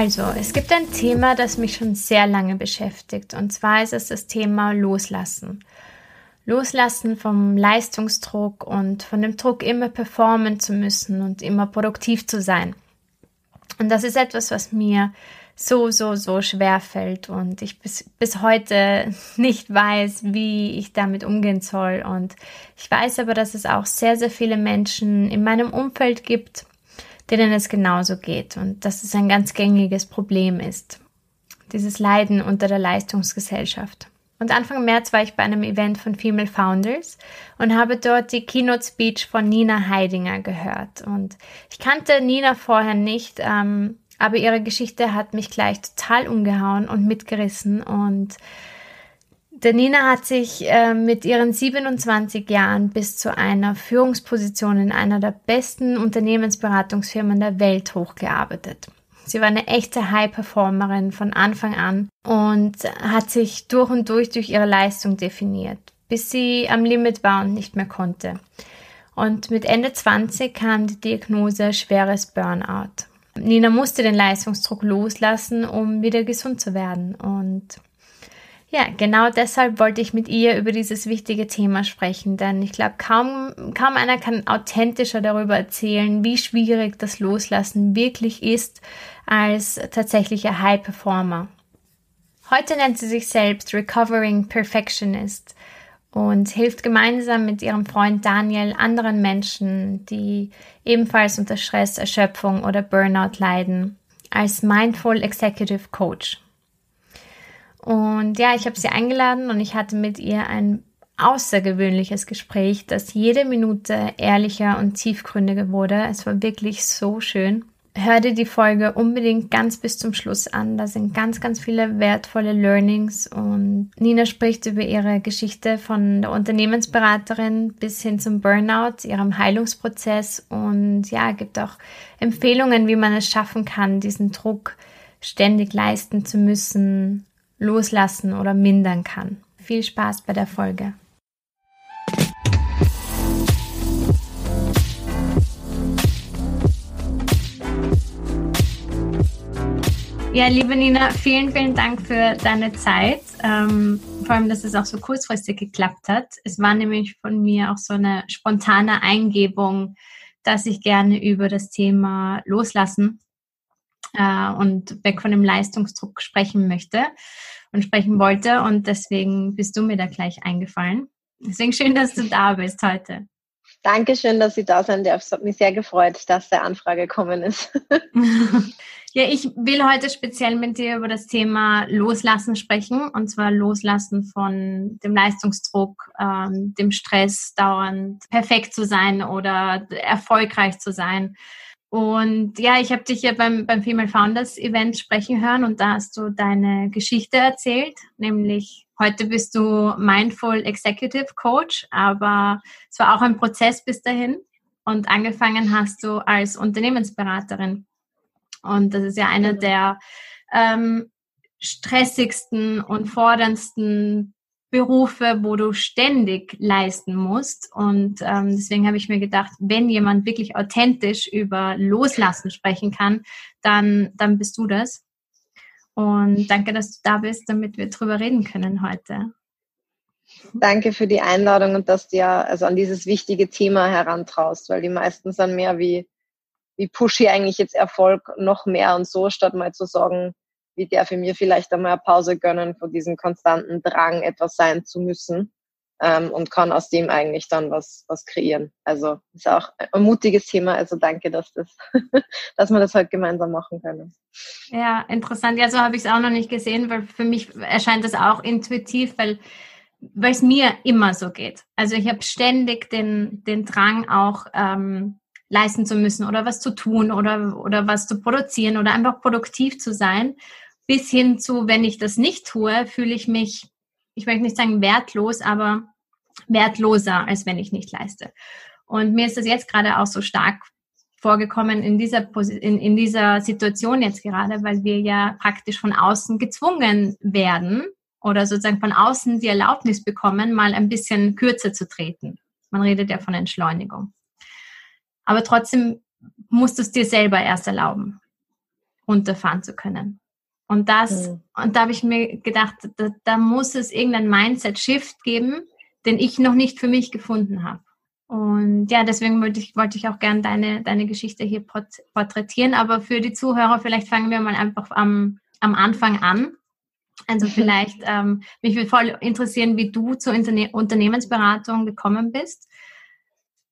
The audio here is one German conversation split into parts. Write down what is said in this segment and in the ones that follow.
Also, es gibt ein Thema, das mich schon sehr lange beschäftigt, und zwar ist es das Thema Loslassen. Loslassen vom Leistungsdruck und von dem Druck, immer performen zu müssen und immer produktiv zu sein. Und das ist etwas, was mir so, so, so schwer fällt und ich bis, bis heute nicht weiß, wie ich damit umgehen soll. Und ich weiß aber, dass es auch sehr, sehr viele Menschen in meinem Umfeld gibt, denen es genauso geht und dass es ein ganz gängiges Problem ist. Dieses Leiden unter der Leistungsgesellschaft. Und Anfang März war ich bei einem Event von Female Founders und habe dort die Keynote Speech von Nina Heidinger gehört. Und ich kannte Nina vorher nicht, ähm, aber ihre Geschichte hat mich gleich total umgehauen und mitgerissen und der Nina hat sich äh, mit ihren 27 Jahren bis zu einer Führungsposition in einer der besten Unternehmensberatungsfirmen der Welt hochgearbeitet. Sie war eine echte High-Performerin von Anfang an und hat sich durch und durch durch ihre Leistung definiert, bis sie am Limit war und nicht mehr konnte. Und mit Ende 20 kam die Diagnose schweres Burnout. Nina musste den Leistungsdruck loslassen, um wieder gesund zu werden. Und ja, genau deshalb wollte ich mit ihr über dieses wichtige Thema sprechen, denn ich glaube, kaum, kaum einer kann authentischer darüber erzählen, wie schwierig das Loslassen wirklich ist als tatsächlicher High Performer. Heute nennt sie sich selbst Recovering Perfectionist und hilft gemeinsam mit ihrem Freund Daniel anderen Menschen, die ebenfalls unter Stress, Erschöpfung oder Burnout leiden, als Mindful Executive Coach. Und ja, ich habe sie eingeladen und ich hatte mit ihr ein außergewöhnliches Gespräch, das jede Minute ehrlicher und tiefgründiger wurde. Es war wirklich so schön. Hör dir die Folge unbedingt ganz bis zum Schluss an. Da sind ganz, ganz viele wertvolle Learnings und Nina spricht über ihre Geschichte von der Unternehmensberaterin bis hin zum Burnout, ihrem Heilungsprozess und ja, gibt auch Empfehlungen, wie man es schaffen kann, diesen Druck ständig leisten zu müssen, loslassen oder mindern kann. Viel Spaß bei der Folge. Ja, liebe Nina, vielen, vielen Dank für deine Zeit. Ähm, vor allem, dass es auch so kurzfristig geklappt hat. Es war nämlich von mir auch so eine spontane Eingebung, dass ich gerne über das Thema Loslassen äh, und weg von dem Leistungsdruck sprechen möchte und sprechen wollte. Und deswegen bist du mir da gleich eingefallen. Deswegen schön, dass du da bist heute. Dankeschön, dass Sie da sein darf. Es hat mich sehr gefreut, dass der Anfrage gekommen ist. ja, ich will heute speziell mit dir über das Thema Loslassen sprechen. Und zwar Loslassen von dem Leistungsdruck, ähm, dem Stress, dauernd perfekt zu sein oder erfolgreich zu sein. Und ja, ich habe dich ja beim, beim Female Founders Event sprechen hören und da hast du deine Geschichte erzählt, nämlich heute bist du Mindful Executive Coach, aber es war auch ein Prozess bis dahin und angefangen hast du als Unternehmensberaterin. Und das ist ja einer genau. der ähm, stressigsten und forderndsten Berufe, wo du ständig leisten musst. Und ähm, deswegen habe ich mir gedacht, wenn jemand wirklich authentisch über Loslassen sprechen kann, dann, dann bist du das. Und danke, dass du da bist, damit wir drüber reden können heute. Danke für die Einladung und dass du ja also an dieses wichtige Thema herantraust, weil die meisten sind mehr wie, wie pushe ich eigentlich jetzt Erfolg noch mehr und so, statt mal zu sagen, wie darf ich mir vielleicht einmal eine Pause gönnen von diesem konstanten Drang, etwas sein zu müssen ähm, und kann aus dem eigentlich dann was, was kreieren. Also ist auch ein mutiges Thema. Also danke, dass, das, dass wir das heute gemeinsam machen können. Ja, interessant. Ja, so habe ich es auch noch nicht gesehen, weil für mich erscheint das auch intuitiv, weil weil es mir immer so geht. Also ich habe ständig den, den Drang auch ähm, leisten zu müssen oder was zu tun oder, oder was zu produzieren oder einfach produktiv zu sein, bis hin zu, wenn ich das nicht tue, fühle ich mich, ich möchte nicht sagen wertlos, aber wertloser, als wenn ich nicht leiste. Und mir ist das jetzt gerade auch so stark vorgekommen in dieser, in, in dieser Situation jetzt gerade, weil wir ja praktisch von außen gezwungen werden oder sozusagen von außen die Erlaubnis bekommen, mal ein bisschen kürzer zu treten. Man redet ja von Entschleunigung. Aber trotzdem musst du es dir selber erst erlauben, runterfahren zu können. Und das, mhm. und da habe ich mir gedacht, da, da muss es irgendein Mindset-Shift geben, den ich noch nicht für mich gefunden habe. Und ja, deswegen wollte ich, wollte ich auch gerne deine, deine Geschichte hier porträtieren. Aber für die Zuhörer, vielleicht fangen wir mal einfach am, am Anfang an. Also vielleicht, ähm, mich würde voll interessieren, wie du zur Interne Unternehmensberatung gekommen bist.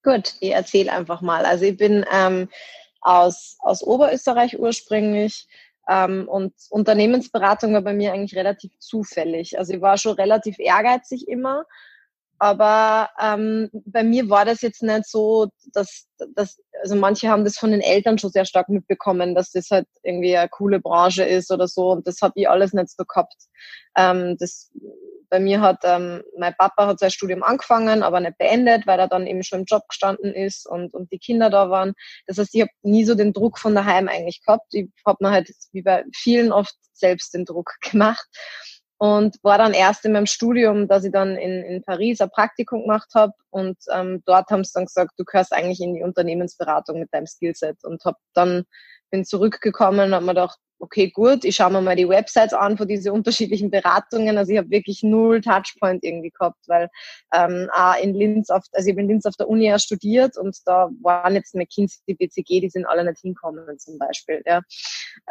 Gut, ich erzähle einfach mal. Also ich bin ähm, aus, aus Oberösterreich ursprünglich und Unternehmensberatung war bei mir eigentlich relativ zufällig. Also ich war schon relativ ehrgeizig immer, aber ähm, bei mir war das jetzt nicht so, dass, dass, also manche haben das von den Eltern schon sehr stark mitbekommen, dass das halt irgendwie eine coole Branche ist oder so und das habe ich alles nicht so gehabt. Ähm, das bei mir hat ähm, mein Papa hat sein Studium angefangen, aber nicht beendet, weil er dann eben schon im Job gestanden ist und, und die Kinder da waren. Das heißt, ich habe nie so den Druck von daheim eigentlich gehabt. Ich habe mir halt wie bei vielen oft selbst den Druck gemacht und war dann erst in meinem Studium, dass ich dann in, in Paris ein Praktikum gemacht habe und ähm, dort haben sie dann gesagt, du gehörst eigentlich in die Unternehmensberatung mit deinem Skillset und habe dann bin zurückgekommen und habe mir gedacht, okay, gut, ich schaue mir mal die Websites an von diese unterschiedlichen Beratungen. Also ich habe wirklich null Touchpoint irgendwie gehabt, weil ähm, auch in Linz auf, also ich habe in Linz auf der Uni ja studiert und da waren jetzt McKinsey, BCG, die sind alle nicht hinkommen zum Beispiel. Ja.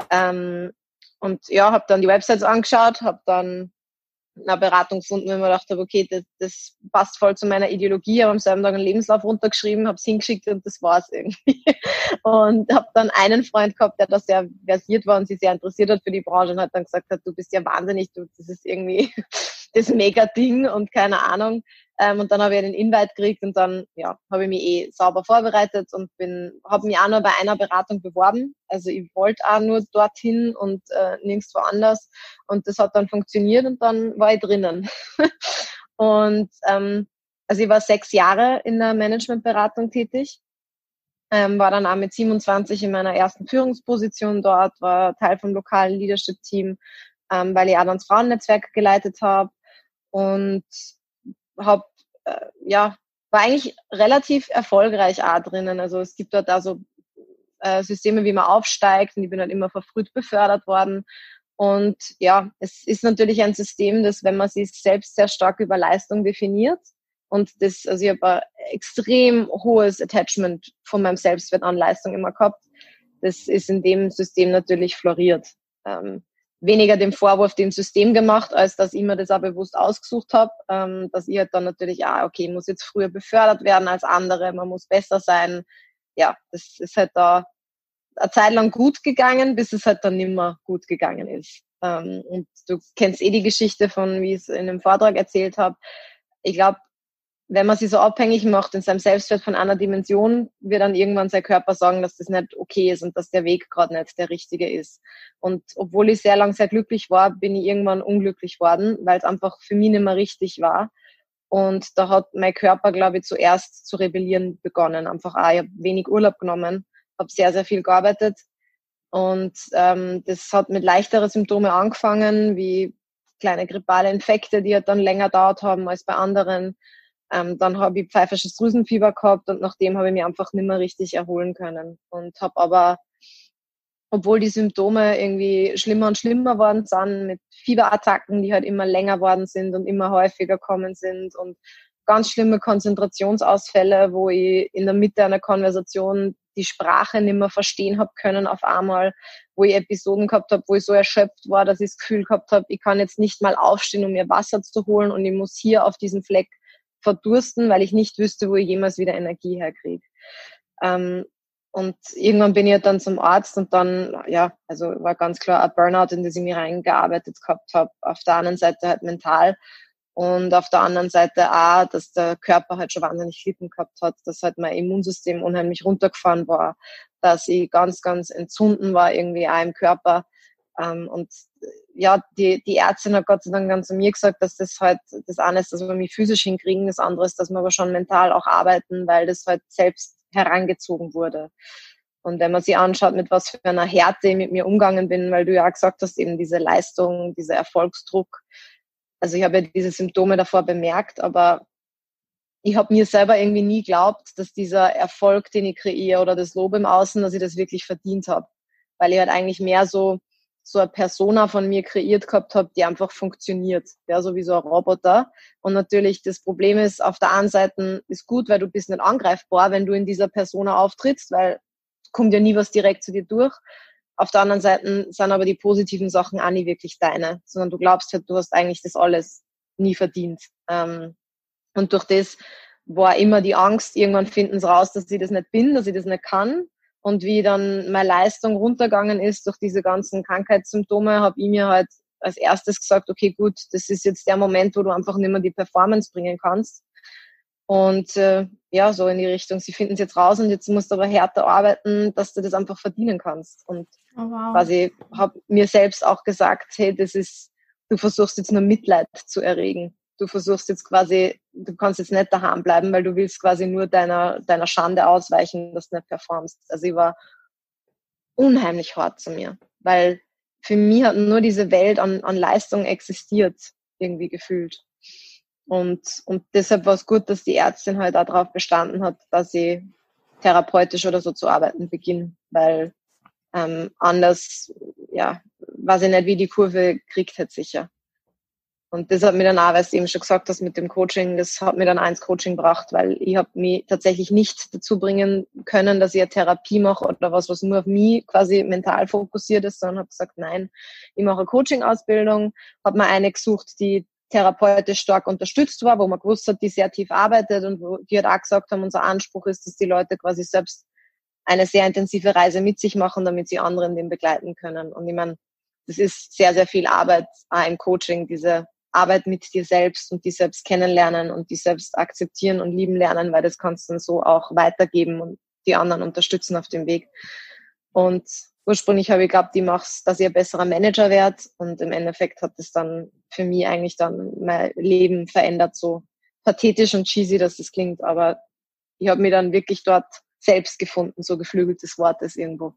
Ähm, und ja, habe dann die Websites angeschaut, habe dann eine Beratung gefunden, wenn man gedacht habe, okay, das, das passt voll zu meiner Ideologie, habe am selben Tag einen Lebenslauf runtergeschrieben, habe es hingeschickt und das war's irgendwie. Und habe dann einen Freund gehabt, der da sehr versiert war und sich sehr interessiert hat für die Branche und hat dann gesagt hat, du bist ja wahnsinnig, du, das ist irgendwie das Mega-Ding und keine Ahnung. Ähm, und dann habe ich den Invite gekriegt und dann ja, habe ich mich eh sauber vorbereitet und bin, habe mich auch nur bei einer Beratung beworben. Also ich wollte auch nur dorthin und äh, nirgendwo anders. Und das hat dann funktioniert und dann war ich drinnen. und ähm, also ich war sechs Jahre in der Managementberatung tätig. Ähm, war dann auch mit 27 in meiner ersten Führungsposition dort, war Teil vom lokalen Leadership-Team, ähm, weil ich auch dann das Frauennetzwerk geleitet habe und habe, äh, ja, war eigentlich relativ erfolgreich auch drinnen. Also es gibt dort also äh, Systeme, wie man aufsteigt und ich bin halt immer verfrüht befördert worden. Und ja, es ist natürlich ein System, das, wenn man sich selbst sehr stark über Leistung definiert, und das, also ich habe ein extrem hohes Attachment von meinem Selbstwert an Leistung immer gehabt. Das ist in dem System natürlich floriert. Ähm, weniger dem Vorwurf dem System gemacht, als dass ich mir das auch bewusst ausgesucht habe, ähm, dass ich halt dann natürlich, ah, okay, muss jetzt früher befördert werden als andere, man muss besser sein. Ja, das ist halt da eine Zeit lang gut gegangen, bis es halt dann nimmer gut gegangen ist. Ähm, und du kennst eh die Geschichte von, wie ich es in dem Vortrag erzählt habe. Ich glaube, wenn man sich so abhängig macht in seinem Selbstwert von einer Dimension, wird dann irgendwann sein Körper sagen, dass das nicht okay ist und dass der Weg gerade nicht der richtige ist. Und obwohl ich sehr lang sehr glücklich war, bin ich irgendwann unglücklich worden, weil es einfach für mich nicht mehr richtig war. Und da hat mein Körper, glaube ich, zuerst zu rebellieren begonnen. Einfach auch, ich habe wenig Urlaub genommen, habe sehr, sehr viel gearbeitet. Und ähm, das hat mit leichteren Symptomen angefangen, wie kleine grippale Infekte, die halt dann länger dauert haben als bei anderen ähm, dann habe ich pfeifisches Drüsenfieber gehabt und nachdem habe ich mich einfach nicht mehr richtig erholen können. Und habe aber, obwohl die Symptome irgendwie schlimmer und schlimmer worden sind, mit Fieberattacken, die halt immer länger worden sind und immer häufiger kommen sind und ganz schlimme Konzentrationsausfälle, wo ich in der Mitte einer Konversation die Sprache nicht mehr verstehen habe können auf einmal, wo ich Episoden gehabt habe, wo ich so erschöpft war, dass ich das Gefühl gehabt habe, ich kann jetzt nicht mal aufstehen, um mir Wasser zu holen und ich muss hier auf diesem Fleck verdursten, weil ich nicht wüsste, wo ich jemals wieder Energie herkriege. Ähm, und irgendwann bin ich dann zum Arzt und dann, ja, also war ganz klar ein Burnout, in das ich mich reingearbeitet gehabt habe. Auf der anderen Seite halt mental. Und auf der anderen Seite auch, dass der Körper halt schon wahnsinnig Lippen gehabt hat, dass halt mein Immunsystem unheimlich runtergefahren war, dass ich ganz, ganz entzünden war irgendwie auch im Körper. Ähm, und ja, die, die Ärztin hat Gott sei Dank dann zu mir gesagt, dass das halt, das eine ist, dass wir mich physisch hinkriegen, das andere ist, dass wir aber schon mental auch arbeiten, weil das halt selbst herangezogen wurde. Und wenn man sich anschaut, mit was für einer Härte ich mit mir umgegangen bin, weil du ja gesagt hast, eben diese Leistung, dieser Erfolgsdruck. Also ich habe ja diese Symptome davor bemerkt, aber ich habe mir selber irgendwie nie glaubt, dass dieser Erfolg, den ich kreiere oder das Lob im Außen, dass ich das wirklich verdient habe. Weil ich halt eigentlich mehr so so eine Persona von mir kreiert gehabt habe, die einfach funktioniert. Ja, so wie so ein Roboter. Und natürlich das Problem ist, auf der einen Seite ist gut, weil du bist nicht angreifbar, wenn du in dieser Persona auftrittst, weil kommt ja nie was direkt zu dir durch. Auf der anderen Seite sind aber die positiven Sachen auch nie wirklich deine, sondern du glaubst halt, du hast eigentlich das alles nie verdient. Ähm, und durch das war immer die Angst, irgendwann finden sie raus, dass ich das nicht bin, dass ich das nicht kann und wie dann meine Leistung runtergegangen ist durch diese ganzen Krankheitssymptome, habe ich mir halt als erstes gesagt, okay, gut, das ist jetzt der Moment, wo du einfach nicht mehr die Performance bringen kannst. Und äh, ja, so in die Richtung, sie finden es jetzt raus und jetzt musst du aber härter arbeiten, dass du das einfach verdienen kannst. Und oh, wow. quasi habe mir selbst auch gesagt, hey, das ist, du versuchst jetzt nur Mitleid zu erregen du versuchst jetzt quasi, du kannst jetzt nicht daheim bleiben, weil du willst quasi nur deiner, deiner Schande ausweichen, dass du nicht performst. Also ich war unheimlich hart zu mir, weil für mich hat nur diese Welt an, an Leistung existiert, irgendwie gefühlt. Und, und deshalb war es gut, dass die Ärztin halt auch darauf bestanden hat, dass ich therapeutisch oder so zu arbeiten beginne, weil ähm, anders, ja, weiß ich nicht, wie die Kurve kriegt hätte sicher. Und das hat mir dann auch, weil du eben schon gesagt hast mit dem Coaching, das hat mir dann eins Coaching gebracht, weil ich habe mich tatsächlich nicht dazu bringen können, dass ich eine Therapie mache oder was, was nur auf mich quasi mental fokussiert ist, sondern habe gesagt, nein, ich mache eine Coaching-Ausbildung, habe mir eine gesucht, die therapeutisch stark unterstützt war, wo man gewusst hat, die sehr tief arbeitet und wo die hat auch gesagt haben, unser Anspruch ist, dass die Leute quasi selbst eine sehr intensive Reise mit sich machen, damit sie anderen den begleiten können. Und ich meine, das ist sehr, sehr viel Arbeit auch im Coaching, diese Arbeit mit dir selbst und die selbst kennenlernen und die selbst akzeptieren und lieben lernen, weil das kannst du dann so auch weitergeben und die anderen unterstützen auf dem Weg. Und ursprünglich habe ich geglaubt, die mach's, dass ich ein besserer Manager werde und im Endeffekt hat es dann für mich eigentlich dann mein Leben verändert, so pathetisch und cheesy, dass das klingt, aber ich habe mir dann wirklich dort selbst gefunden, so geflügeltes Wort ist irgendwo.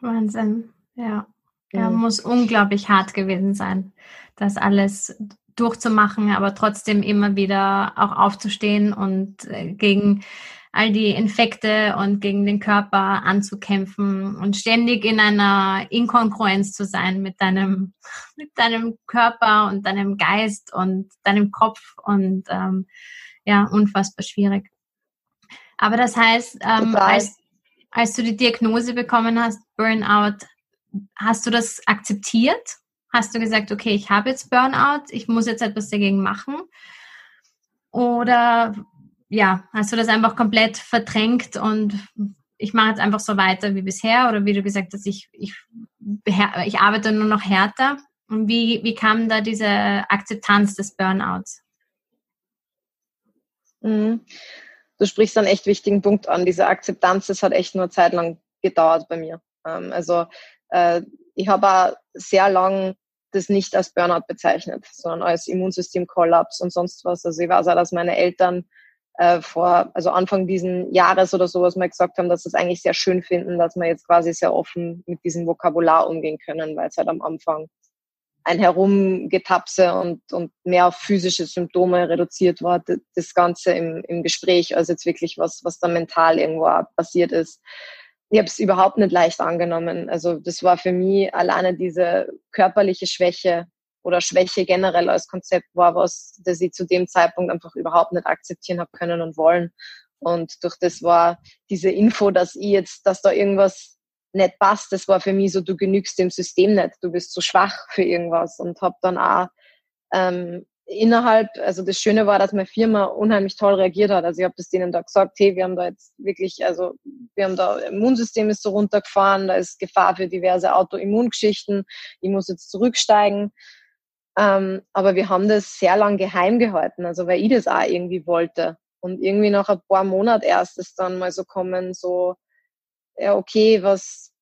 Wahnsinn, ja. Ja, mhm. muss unglaublich hart gewesen sein, das alles durchzumachen, aber trotzdem immer wieder auch aufzustehen und äh, gegen all die Infekte und gegen den Körper anzukämpfen und ständig in einer Inkongruenz zu sein mit deinem, mit deinem Körper und deinem Geist und deinem Kopf und ähm, ja, unfassbar schwierig. Aber das heißt, ähm, als, als du die Diagnose bekommen hast, Burnout, hast du das akzeptiert? Hast du gesagt, okay, ich habe jetzt Burnout, ich muss jetzt etwas dagegen machen? Oder ja, hast du das einfach komplett verdrängt und ich mache jetzt einfach so weiter wie bisher? Oder wie du gesagt hast, ich, ich, ich arbeite nur noch härter? Und wie, wie kam da diese Akzeptanz des Burnouts? Mhm. Du sprichst einen echt wichtigen Punkt an. Diese Akzeptanz, das hat echt nur eine Zeit lang gedauert bei mir. Ähm, also äh, ich habe auch sehr lang das nicht als Burnout bezeichnet, sondern als Immunsystemkollaps und sonst was. Also ich weiß auch, dass meine Eltern äh, vor, also Anfang diesen Jahres oder sowas mal gesagt haben, dass sie es eigentlich sehr schön finden, dass wir jetzt quasi sehr offen mit diesem Vokabular umgehen können, weil es halt am Anfang ein Herumgetapse und, und mehr auf physische Symptome reduziert war, das Ganze im, im Gespräch, als jetzt wirklich was, was da mental irgendwo passiert ist ich habe es überhaupt nicht leicht angenommen. Also das war für mich alleine diese körperliche Schwäche oder Schwäche generell als Konzept war was, das ich zu dem Zeitpunkt einfach überhaupt nicht akzeptieren habe können und wollen. Und durch das war diese Info, dass ich jetzt, dass da irgendwas nicht passt, das war für mich so, du genügst dem System nicht, du bist zu schwach für irgendwas und habe dann auch ähm, innerhalb, also das Schöne war, dass meine Firma unheimlich toll reagiert hat. Also ich habe das denen da gesagt, hey, wir haben da jetzt wirklich, also wir haben da Immunsystem ist so runtergefahren, da ist Gefahr für diverse Autoimmungeschichten, ich muss jetzt zurücksteigen. Ähm, aber wir haben das sehr lang geheim gehalten, also weil ich das auch irgendwie wollte. Und irgendwie nach ein paar Monaten erst ist dann mal so kommen, so, ja, okay, was,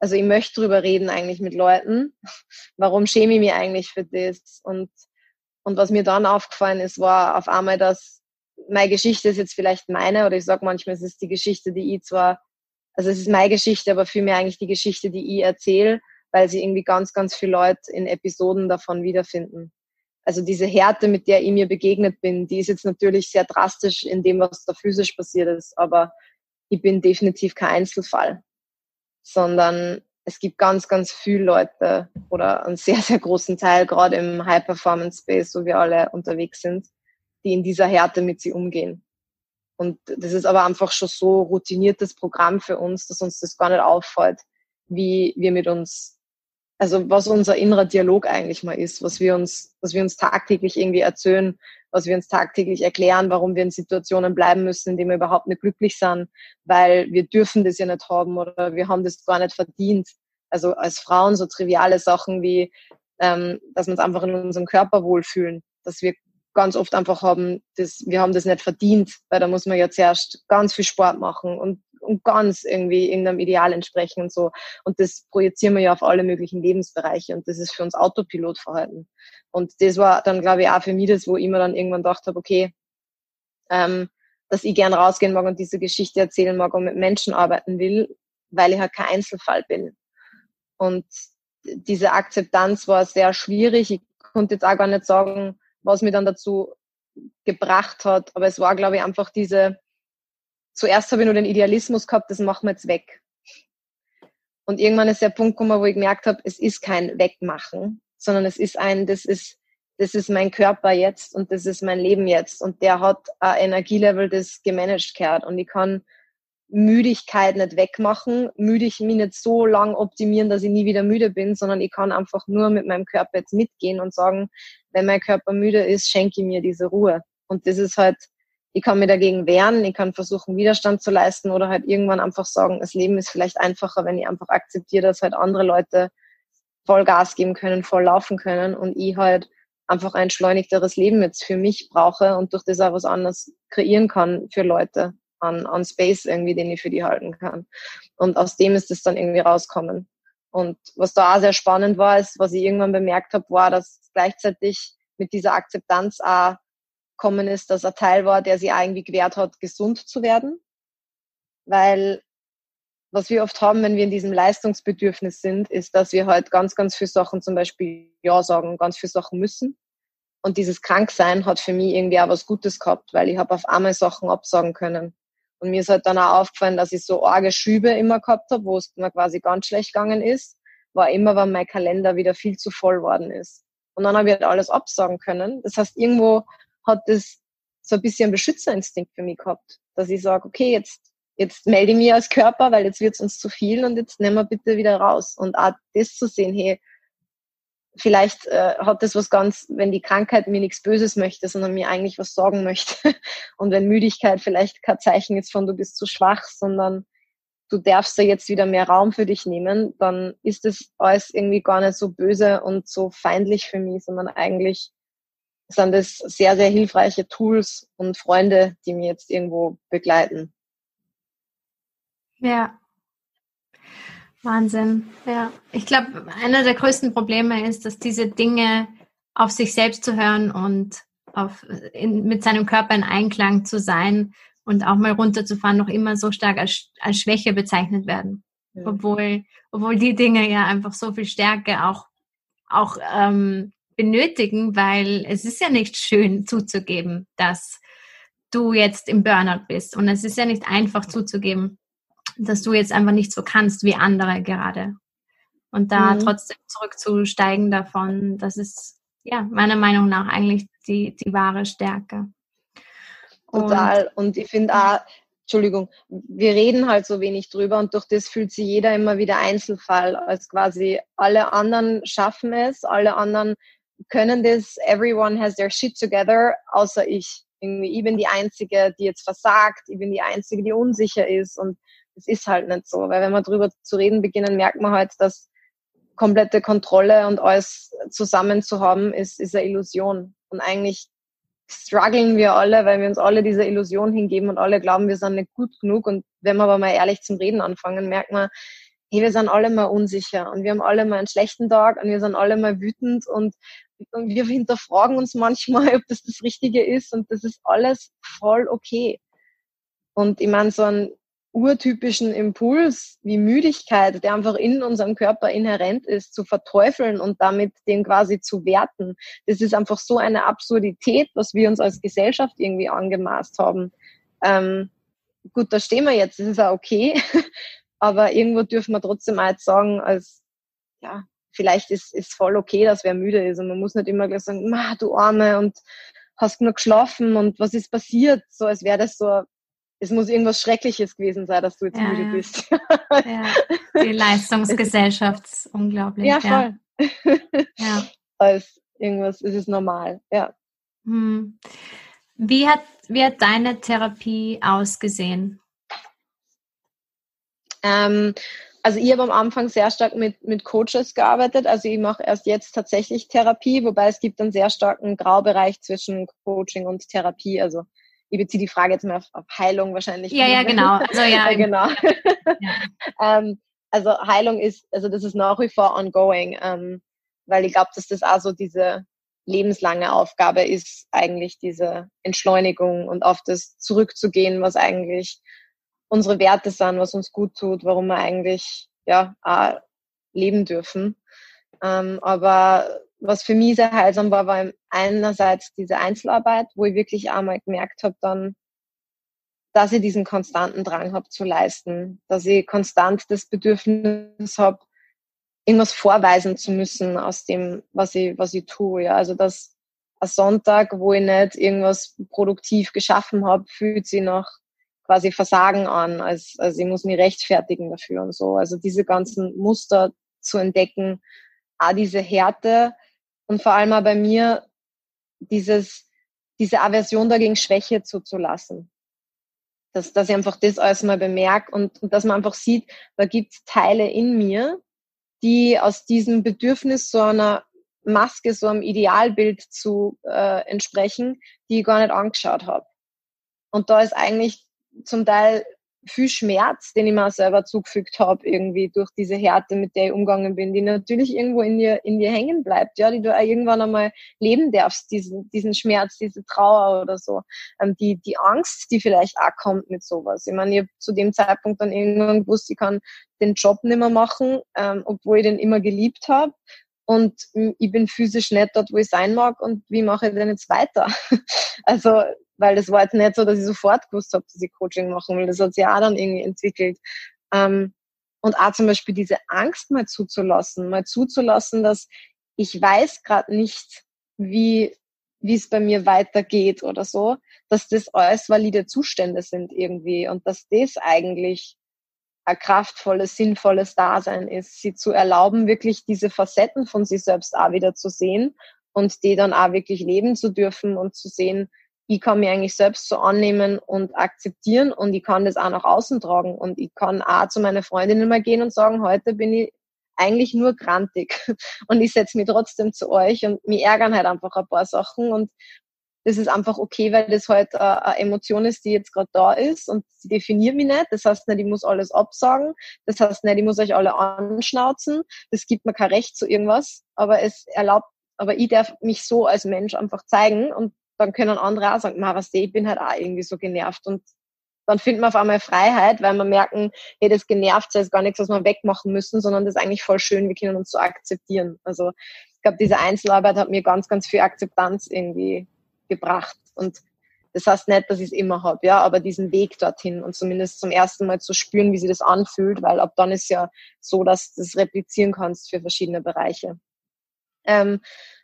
also ich möchte drüber reden eigentlich mit Leuten. Warum schäme ich mich eigentlich für das? Und, und was mir dann aufgefallen ist, war auf einmal, dass meine Geschichte ist jetzt vielleicht meine, oder ich sage manchmal, es ist die Geschichte, die ich zwar, also es ist meine Geschichte, aber vielmehr eigentlich die Geschichte, die ich erzähle, weil sie irgendwie ganz, ganz viele Leute in Episoden davon wiederfinden. Also diese Härte, mit der ich mir begegnet bin, die ist jetzt natürlich sehr drastisch in dem, was da physisch passiert ist, aber ich bin definitiv kein Einzelfall, sondern es gibt ganz, ganz viele Leute oder einen sehr, sehr großen Teil, gerade im High-Performance-Space, wo wir alle unterwegs sind, die in dieser Härte mit sie umgehen. Und das ist aber einfach schon so routiniertes Programm für uns, dass uns das gar nicht auffällt, wie wir mit uns also was unser innerer Dialog eigentlich mal ist, was wir uns, was wir uns tagtäglich irgendwie erzählen, was wir uns tagtäglich erklären, warum wir in Situationen bleiben müssen, in denen wir überhaupt nicht glücklich sind, weil wir dürfen das ja nicht haben oder wir haben das gar nicht verdient. Also als Frauen so triviale Sachen wie, ähm, dass wir uns einfach in unserem Körper wohlfühlen, dass wir ganz oft einfach haben, das, wir haben das nicht verdient, weil da muss man ja zuerst ganz viel Sport machen und und ganz irgendwie irgendeinem Ideal entsprechen und so. Und das projizieren wir ja auf alle möglichen Lebensbereiche und das ist für uns Autopilotverhalten. Und das war dann, glaube ich, auch für mich das, wo ich mir dann irgendwann gedacht habe, okay, ähm, dass ich gern rausgehen mag und diese Geschichte erzählen mag und mit Menschen arbeiten will, weil ich halt kein Einzelfall bin. Und diese Akzeptanz war sehr schwierig. Ich konnte jetzt auch gar nicht sagen, was mir dann dazu gebracht hat, aber es war, glaube ich, einfach diese, zuerst habe ich nur den Idealismus gehabt, das machen wir jetzt weg. Und irgendwann ist der Punkt gekommen, wo ich gemerkt habe, es ist kein Wegmachen, sondern es ist ein, das ist, das ist mein Körper jetzt und das ist mein Leben jetzt. Und der hat ein Energielevel, das gemanagt gehört. Und ich kann Müdigkeit nicht wegmachen, müde ich mich nicht so lang optimieren, dass ich nie wieder müde bin, sondern ich kann einfach nur mit meinem Körper jetzt mitgehen und sagen, wenn mein Körper müde ist, schenke ich mir diese Ruhe. Und das ist halt ich kann mir dagegen wehren, ich kann versuchen, Widerstand zu leisten oder halt irgendwann einfach sagen, das Leben ist vielleicht einfacher, wenn ich einfach akzeptiere, dass halt andere Leute voll Gas geben können, voll laufen können und ich halt einfach ein entschleunigteres Leben jetzt für mich brauche und durch das auch was anderes kreieren kann für Leute an, an Space irgendwie, den ich für die halten kann. Und aus dem ist es dann irgendwie rauskommen. Und was da auch sehr spannend war, ist, was ich irgendwann bemerkt habe, war, dass gleichzeitig mit dieser Akzeptanz auch gekommen ist, dass er Teil war, der sie irgendwie gewährt hat, gesund zu werden. Weil was wir oft haben, wenn wir in diesem Leistungsbedürfnis sind, ist, dass wir halt ganz, ganz viele Sachen zum Beispiel Ja sagen, ganz viele Sachen müssen. Und dieses Kranksein hat für mich irgendwie auch was Gutes gehabt, weil ich habe auf einmal Sachen absagen können. Und mir ist halt dann auch aufgefallen, dass ich so arge Schübe immer gehabt habe, wo es mir quasi ganz schlecht gegangen ist, war immer, wenn mein Kalender wieder viel zu voll worden ist. Und dann habe ich halt alles absagen können. Das heißt, irgendwo hat das so ein bisschen Beschützerinstinkt für mich gehabt, dass ich sage, okay, jetzt, jetzt melde ich mich als Körper, weil jetzt wird es uns zu viel und jetzt nehmen wir bitte wieder raus. Und auch das zu sehen, hey, vielleicht äh, hat das was ganz, wenn die Krankheit mir nichts Böses möchte, sondern mir eigentlich was sorgen möchte. Und wenn Müdigkeit vielleicht kein Zeichen ist von du bist zu schwach, sondern du darfst da jetzt wieder mehr Raum für dich nehmen, dann ist das alles irgendwie gar nicht so böse und so feindlich für mich, sondern eigentlich sind es sehr, sehr hilfreiche Tools und Freunde, die mir jetzt irgendwo begleiten. Ja. Wahnsinn. Ja. Ich glaube, einer der größten Probleme ist, dass diese Dinge auf sich selbst zu hören und auf, in, mit seinem Körper in Einklang zu sein und auch mal runterzufahren, noch immer so stark als, als Schwäche bezeichnet werden. Ja. Obwohl, obwohl die Dinge ja einfach so viel Stärke auch, auch ähm, benötigen, weil es ist ja nicht schön zuzugeben, dass du jetzt im Burnout bist. Und es ist ja nicht einfach zuzugeben, dass du jetzt einfach nicht so kannst wie andere gerade. Und da mhm. trotzdem zurückzusteigen davon, das ist ja meiner Meinung nach eigentlich die, die wahre Stärke. Total. Und, und ich finde auch, Entschuldigung, wir reden halt so wenig drüber und durch das fühlt sich jeder immer wieder Einzelfall, als quasi alle anderen schaffen es, alle anderen können das, everyone has their shit together, außer ich. Irgendwie, ich bin die Einzige, die jetzt versagt, ich bin die Einzige, die unsicher ist und es ist halt nicht so, weil wenn wir drüber zu reden beginnen, merkt man halt, dass komplette Kontrolle und alles zusammen zu haben, ist, ist eine Illusion. Und eigentlich strugglen wir alle, weil wir uns alle dieser Illusion hingeben und alle glauben, wir sind nicht gut genug. Und wenn wir aber mal ehrlich zum Reden anfangen, merkt man, hey, wir sind alle mal unsicher und wir haben alle mal einen schlechten Tag und wir sind alle mal wütend und, und wir hinterfragen uns manchmal, ob das das Richtige ist und das ist alles voll okay. Und ich meine, so ein urtypischen Impuls wie Müdigkeit, der einfach in unserem Körper inhärent ist, zu verteufeln und damit den quasi zu werten. Das ist einfach so eine Absurdität, was wir uns als Gesellschaft irgendwie angemaßt haben. Ähm, gut, da stehen wir jetzt, das ist auch okay, aber irgendwo dürfen wir trotzdem auch jetzt sagen, als ja, vielleicht ist es voll okay, dass wer müde ist und man muss nicht immer gleich sagen, du Arme und hast nur geschlafen und was ist passiert, so als wäre das so es muss irgendwas Schreckliches gewesen sein, dass du jetzt ja, müde bist. ja, die Leistungsgesellschaft ist unglaublich. Ja, voll. Ja. Als irgendwas, es ist normal, ja. Hm. Wie hat, wie hat deine Therapie ausgesehen? Ähm, also ich habe am Anfang sehr stark mit, mit Coaches gearbeitet. Also ich mache erst jetzt tatsächlich Therapie, wobei es gibt einen sehr starken Graubereich zwischen Coaching und Therapie. Also ich beziehe die Frage jetzt mal auf, auf Heilung wahrscheinlich. Ja, ja, genau. Also, ja, genau. Ja. ähm, also Heilung ist, also das ist nach wie vor ongoing, ähm, weil ich glaube, dass das auch so diese lebenslange Aufgabe ist, eigentlich diese Entschleunigung und auf das zurückzugehen, was eigentlich unsere Werte sind, was uns gut tut, warum wir eigentlich ja auch leben dürfen. Ähm, aber was für mich sehr heilsam war, war einerseits diese Einzelarbeit, wo ich wirklich einmal gemerkt habe, dann, dass ich diesen konstanten Drang habe zu leisten, dass ich konstant das Bedürfnis habe, irgendwas vorweisen zu müssen aus dem, was ich, was ich tue. Ja. Also dass ein Sonntag, wo ich nicht irgendwas produktiv geschaffen habe, fühlt sich noch quasi Versagen an, als, also ich muss mich rechtfertigen dafür und so. Also diese ganzen Muster zu entdecken, auch diese Härte, und vor allem auch bei mir dieses, diese Aversion dagegen Schwäche zuzulassen. Dass, dass ich einfach das alles mal bemerke und, und dass man einfach sieht, da gibt es Teile in mir, die aus diesem Bedürfnis so einer Maske, so einem Idealbild zu äh, entsprechen, die ich gar nicht angeschaut habe. Und da ist eigentlich zum Teil viel Schmerz, den ich mir selber zugefügt habe, irgendwie durch diese Härte, mit der ich umgegangen bin, die natürlich irgendwo in dir, in dir hängen bleibt, ja, die du irgendwann einmal leben darfst, diesen, diesen Schmerz, diese Trauer oder so, ähm, die, die Angst, die vielleicht auch kommt mit sowas. Ich meine, ich habe zu dem Zeitpunkt dann irgendwann gewusst, ich kann den Job nicht mehr machen, ähm, obwohl ich den immer geliebt habe und ich bin physisch nicht dort, wo ich sein mag und wie mache ich denn jetzt weiter? Also weil das war jetzt nicht so, dass ich sofort gewusst habe, dass ich Coaching machen will. Das hat sich auch dann irgendwie entwickelt. Ähm, und auch zum Beispiel diese Angst mal zuzulassen, mal zuzulassen, dass ich weiß gerade nicht, wie wie es bei mir weitergeht oder so, dass das alles valide Zustände sind irgendwie und dass das eigentlich ein kraftvolles, sinnvolles Dasein ist, sie zu erlauben, wirklich diese Facetten von sich selbst auch wieder zu sehen und die dann auch wirklich leben zu dürfen und zu sehen, ich kann mich eigentlich selbst so annehmen und akzeptieren und ich kann das auch nach außen tragen und ich kann auch zu meinen Freundinnen mal gehen und sagen, heute bin ich eigentlich nur grantig und ich setze mich trotzdem zu euch und mich ärgern halt einfach ein paar Sachen und das ist einfach okay, weil das halt eine Emotion ist, die jetzt gerade da ist und sie definiert mich nicht. Das heißt nicht, ich muss alles absagen. Das heißt nicht, ich muss euch alle anschnauzen. Das gibt mir kein Recht zu irgendwas, aber es erlaubt, aber ich darf mich so als Mensch einfach zeigen und dann können andere auch sagen, was ich bin halt auch irgendwie so genervt und dann finden wir auf einmal Freiheit, weil wir merken, hey, das genervt ist gar nichts, was wir wegmachen müssen, sondern das ist eigentlich voll schön, wir können uns so akzeptieren. Also ich glaube, diese Einzelarbeit hat mir ganz, ganz viel Akzeptanz irgendwie gebracht. Und das heißt nicht, dass ich es immer habe, ja, aber diesen Weg dorthin und zumindest zum ersten Mal zu spüren, wie sich das anfühlt, weil ab dann ist ja so, dass du das replizieren kannst für verschiedene Bereiche. Ähm,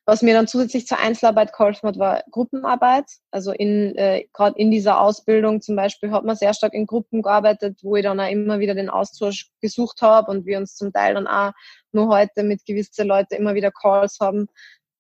was mir dann zusätzlich zur Einzelarbeit geholfen hat, war Gruppenarbeit. Also in äh, gerade in dieser Ausbildung zum Beispiel hat man sehr stark in Gruppen gearbeitet, wo ich dann auch immer wieder den Austausch gesucht habe und wir uns zum Teil dann auch nur heute mit gewissen Leuten immer wieder Calls haben.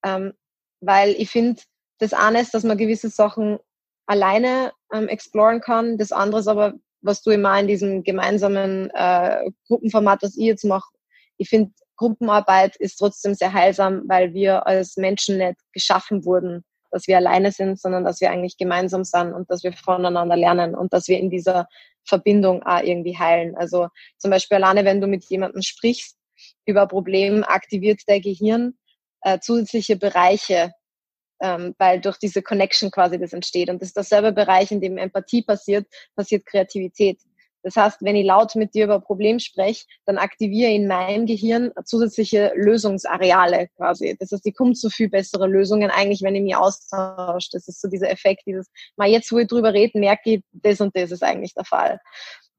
Ähm, weil ich finde, das eine ist, dass man gewisse Sachen alleine ähm, exploren kann. Das andere ist aber, was du immer in diesem gemeinsamen äh, Gruppenformat, was ich jetzt mache, ich finde, Gruppenarbeit ist trotzdem sehr heilsam, weil wir als Menschen nicht geschaffen wurden, dass wir alleine sind, sondern dass wir eigentlich gemeinsam sind und dass wir voneinander lernen und dass wir in dieser Verbindung auch irgendwie heilen. Also zum Beispiel alleine, wenn du mit jemandem sprichst über ein Problem, aktiviert dein Gehirn äh, zusätzliche Bereiche, ähm, weil durch diese Connection quasi das entsteht. Und das ist derselbe Bereich, in dem Empathie passiert, passiert Kreativität. Das heißt, wenn ich laut mit dir über ein Problem spreche, dann aktiviere in meinem Gehirn zusätzliche Lösungsareale quasi. Das heißt, ich komme zu viel bessere Lösungen eigentlich, wenn ich mich austausche. Das ist so dieser Effekt, dieses, mal jetzt, wo ich drüber rede, merke ich, das und das ist eigentlich der Fall.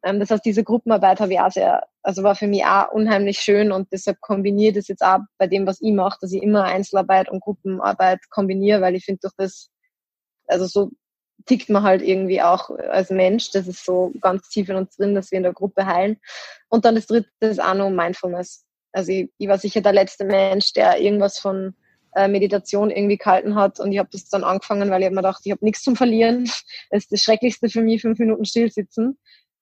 Ähm, das heißt, diese Gruppenarbeit habe ich auch sehr, also war für mich auch unheimlich schön und deshalb kombiniere das jetzt auch bei dem, was ich mache, dass ich immer Einzelarbeit und Gruppenarbeit kombiniere, weil ich finde durch das, also so tickt man halt irgendwie auch als Mensch. Das ist so ganz tief in uns drin, dass wir in der Gruppe heilen. Und dann das dritte ist auch noch Mindfulness. Also ich, ich war sicher der letzte Mensch, der irgendwas von äh, Meditation irgendwie gehalten hat und ich habe das dann angefangen, weil ich habe mir gedacht, ich habe nichts zum Verlieren. Das ist das Schrecklichste für mich, fünf Minuten still sitzen.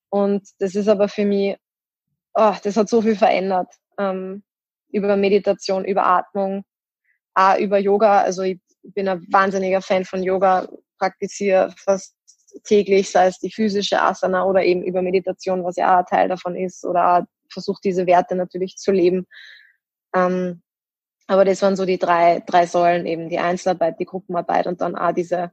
Und das ist aber für mich, oh, das hat so viel verändert. Ähm, über Meditation, über Atmung, auch über Yoga. Also ich bin ein wahnsinniger Fan von Yoga, praktiziere fast täglich, sei es die physische Asana oder eben über Meditation, was ja auch Teil davon ist, oder versuche diese Werte natürlich zu leben. Ähm, aber das waren so die drei, drei Säulen, eben die Einzelarbeit, die Gruppenarbeit und dann auch diese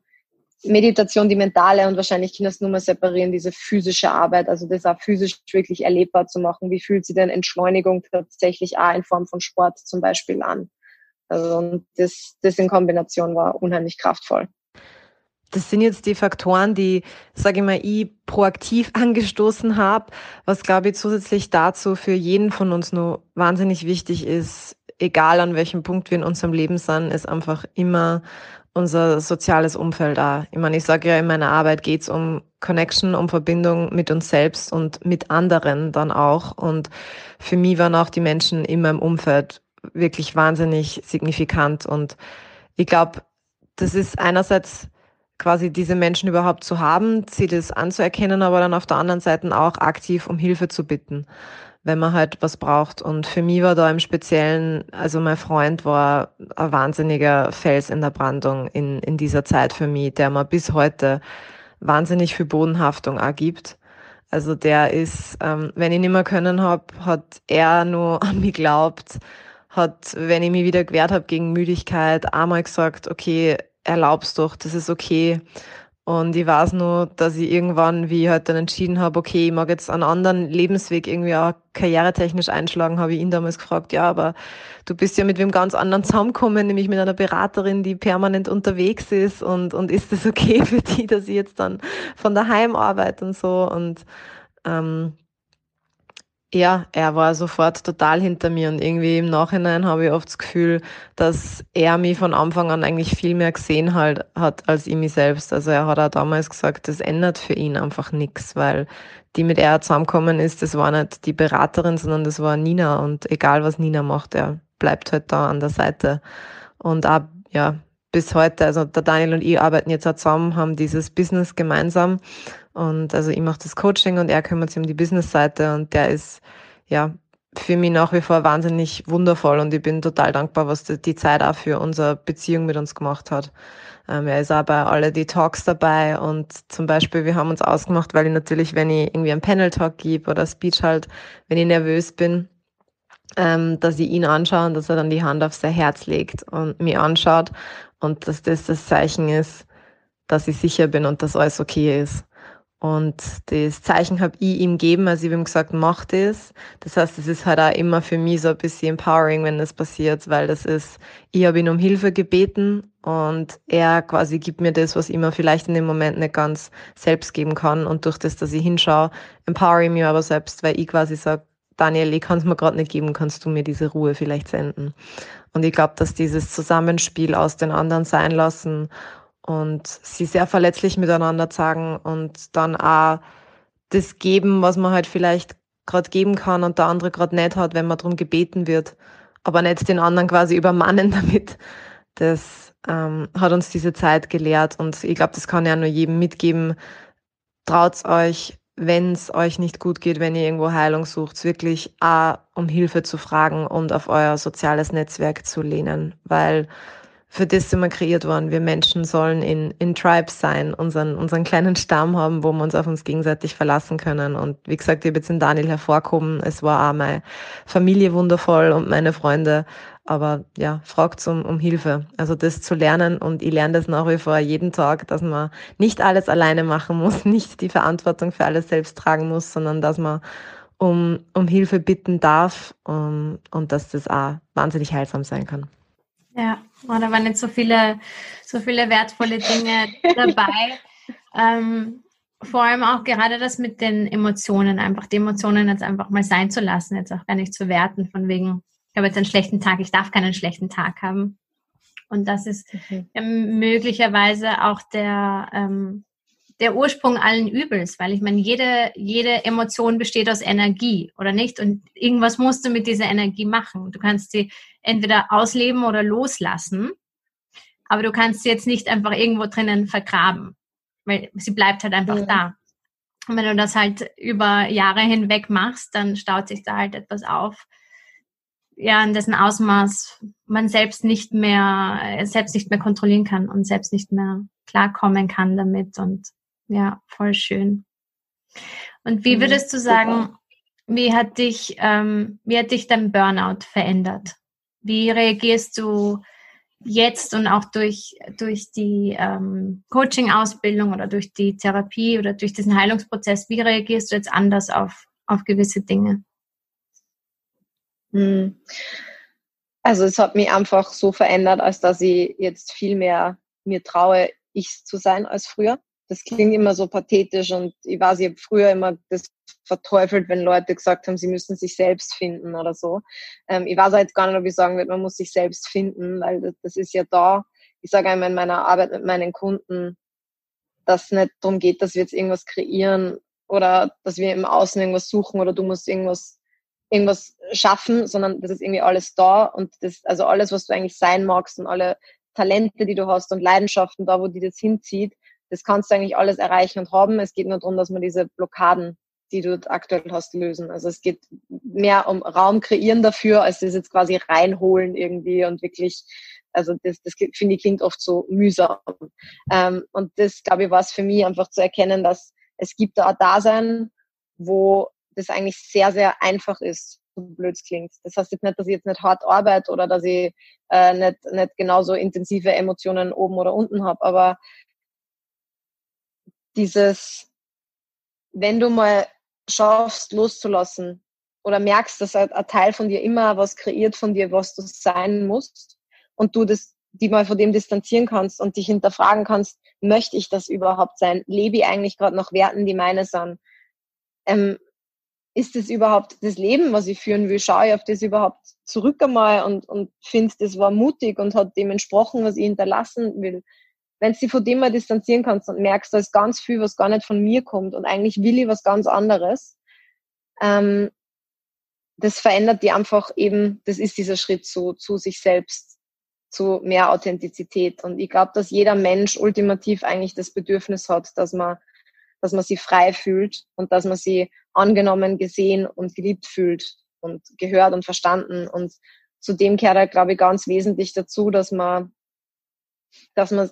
Meditation, die mentale und wahrscheinlich können das nur mal separieren, diese physische Arbeit, also das auch physisch wirklich erlebbar zu machen. Wie fühlt sich denn Entschleunigung tatsächlich auch in Form von Sport zum Beispiel an? Also und das, das in Kombination war unheimlich kraftvoll. Das sind jetzt die Faktoren, die, sage ich mal, ich proaktiv angestoßen habe, was, glaube ich, zusätzlich dazu für jeden von uns nur wahnsinnig wichtig ist, egal an welchem Punkt wir in unserem Leben sind, ist einfach immer unser soziales Umfeld auch. Ich meine, ich sage ja, in meiner Arbeit geht's um Connection, um Verbindung mit uns selbst und mit anderen dann auch. Und für mich waren auch die Menschen in meinem Umfeld wirklich wahnsinnig signifikant. Und ich glaube, das ist einerseits quasi diese Menschen überhaupt zu haben, sie das anzuerkennen, aber dann auf der anderen Seite auch aktiv um Hilfe zu bitten wenn man halt was braucht. Und für mich war da im Speziellen, also mein Freund war ein wahnsinniger Fels in der Brandung in, in dieser Zeit für mich, der mir bis heute wahnsinnig viel Bodenhaftung ergibt. Also der ist, ähm, wenn ich nicht mehr können habe, hat er nur an mich glaubt, hat, wenn ich mich wieder gewehrt habe gegen Müdigkeit, einmal gesagt, okay, erlaubst doch, das ist okay. Und ich weiß nur, dass ich irgendwann, wie ich halt dann entschieden habe, okay, ich mag jetzt einen anderen Lebensweg irgendwie auch karrieretechnisch einschlagen, habe ich ihn damals gefragt, ja, aber du bist ja mit wem ganz anderen zusammengekommen, nämlich mit einer Beraterin, die permanent unterwegs ist und, und ist es okay für die, dass ich jetzt dann von daheim arbeite und so und ähm, ja, er war sofort total hinter mir und irgendwie im Nachhinein habe ich oft das Gefühl, dass er mich von Anfang an eigentlich viel mehr gesehen halt, hat als ich mich selbst. Also er hat auch damals gesagt, das ändert für ihn einfach nichts, weil die mit er zusammengekommen ist, das war nicht die Beraterin, sondern das war Nina und egal was Nina macht, er bleibt halt da an der Seite. Und auch, ja, bis heute, also der Daniel und ich arbeiten jetzt auch zusammen, haben dieses Business gemeinsam und also ich mache das Coaching und er kümmert sich um die Business-Seite und der ist ja für mich nach wie vor wahnsinnig wundervoll und ich bin total dankbar, was die Zeit auch für unsere Beziehung mit uns gemacht hat. Ähm, er ist auch bei alle die Talks dabei und zum Beispiel, wir haben uns ausgemacht, weil ich natürlich, wenn ich irgendwie einen Panel-Talk gebe oder Speech halt, wenn ich nervös bin, ähm, dass ich ihn anschaue und dass er dann die Hand auf sein Herz legt und mich anschaut und dass das das Zeichen ist, dass ich sicher bin und dass alles okay ist. Und das Zeichen habe ich ihm gegeben, also ich habe ihm gesagt, mach das. Das heißt, es ist halt auch immer für mich so ein bisschen empowering, wenn das passiert, weil das ist, ich habe ihn um Hilfe gebeten und er quasi gibt mir das, was ich mir vielleicht in dem Moment nicht ganz selbst geben kann. Und durch das, dass ich hinschaue, empower ich mich aber selbst, weil ich quasi sage, Daniel, ich kann es mir gerade nicht geben, kannst du mir diese Ruhe vielleicht senden? Und ich glaube, dass dieses Zusammenspiel aus den anderen sein lassen und sie sehr verletzlich miteinander sagen und dann auch das geben, was man halt vielleicht gerade geben kann und der andere gerade nicht hat, wenn man darum gebeten wird, aber nicht den anderen quasi übermannen damit. Das ähm, hat uns diese Zeit gelehrt und ich glaube, das kann ja nur jedem mitgeben. Traut euch, wenn es euch nicht gut geht, wenn ihr irgendwo Heilung sucht, wirklich A, um Hilfe zu fragen und auf euer soziales Netzwerk zu lehnen, weil für das sind wir kreiert worden. Wir Menschen sollen in, in Tribes sein, unseren, unseren kleinen Stamm haben, wo wir uns auf uns gegenseitig verlassen können. Und wie gesagt, ich habe jetzt in Daniel hervorkommen. Es war auch meine Familie wundervoll und meine Freunde. Aber ja, fragt um, um Hilfe. Also das zu lernen und ich lerne das nach wie vor jeden Tag, dass man nicht alles alleine machen muss, nicht die Verantwortung für alles selbst tragen muss, sondern dass man um, um Hilfe bitten darf um, und dass das auch wahnsinnig heilsam sein kann. Ja, oh, da waren jetzt so viele, so viele wertvolle Dinge dabei. ähm, vor allem auch gerade das mit den Emotionen, einfach die Emotionen jetzt einfach mal sein zu lassen, jetzt auch gar nicht zu werten, von wegen, ich habe jetzt einen schlechten Tag, ich darf keinen schlechten Tag haben. Und das ist okay. möglicherweise auch der, ähm, der Ursprung allen Übels, weil ich meine, jede, jede Emotion besteht aus Energie, oder nicht? Und irgendwas musst du mit dieser Energie machen. Du kannst sie entweder ausleben oder loslassen, aber du kannst sie jetzt nicht einfach irgendwo drinnen vergraben, weil sie bleibt halt einfach ja. da. Und wenn du das halt über Jahre hinweg machst, dann staut sich da halt etwas auf, ja, in dessen Ausmaß man selbst nicht mehr, selbst nicht mehr kontrollieren kann und selbst nicht mehr klarkommen kann damit und ja, voll schön. Und wie würdest du sagen, wie hat dich, ähm, wie hat dich dein Burnout verändert? Wie reagierst du jetzt und auch durch, durch die ähm, Coaching-Ausbildung oder durch die Therapie oder durch diesen Heilungsprozess, wie reagierst du jetzt anders auf, auf gewisse Dinge? Hm. Also es hat mich einfach so verändert, als dass ich jetzt viel mehr mir traue, ich zu sein als früher. Das klingt immer so pathetisch und ich weiß, ich habe früher immer das verteufelt, wenn Leute gesagt haben, sie müssen sich selbst finden oder so. Ähm, ich weiß jetzt gar nicht, ob ich sagen würde, man muss sich selbst finden, weil das, das ist ja da. Ich sage einmal in meiner Arbeit mit meinen Kunden, dass es nicht darum geht, dass wir jetzt irgendwas kreieren oder dass wir im Außen irgendwas suchen oder du musst irgendwas irgendwas schaffen, sondern das ist irgendwie alles da und das, also alles, was du eigentlich sein magst und alle Talente, die du hast und Leidenschaften da, wo die das hinzieht, das kannst du eigentlich alles erreichen und haben. Es geht nur darum, dass man diese Blockaden, die du aktuell hast, lösen. Also es geht mehr um Raum kreieren dafür, als das jetzt quasi reinholen irgendwie und wirklich, also das, das finde ich klingt oft so mühsam. Ähm, und das, glaube ich, war es für mich einfach zu erkennen, dass es gibt da ein Dasein, wo das eigentlich sehr, sehr einfach ist, so blöd klingt. Das heißt jetzt nicht, dass ich jetzt nicht hart arbeite oder dass ich äh, nicht, nicht genauso intensive Emotionen oben oder unten habe, aber dieses, wenn du mal schaffst, loszulassen oder merkst, dass ein, Teil von dir immer was kreiert von dir, was du sein musst und du das die mal von dem distanzieren kannst und dich hinterfragen kannst, möchte ich das überhaupt sein? Lebe ich eigentlich gerade noch Werten, die meine sind? Ähm, ist das überhaupt das Leben, was ich führen will? Schaue ich auf das überhaupt zurück einmal und, und finde, das war mutig und hat dem entsprochen, was ich hinterlassen will? Wenn du dich von dem mal distanzieren kannst und merkst, da ist ganz viel, was gar nicht von mir kommt und eigentlich will ich was ganz anderes, ähm, das verändert die einfach eben, das ist dieser Schritt zu, zu sich selbst, zu mehr Authentizität. Und ich glaube, dass jeder Mensch ultimativ eigentlich das Bedürfnis hat, dass man dass man sich frei fühlt und dass man sich angenommen, gesehen und geliebt fühlt und gehört und verstanden. Und zudem gehört halt, glaube ich, ganz wesentlich dazu, dass man, dass man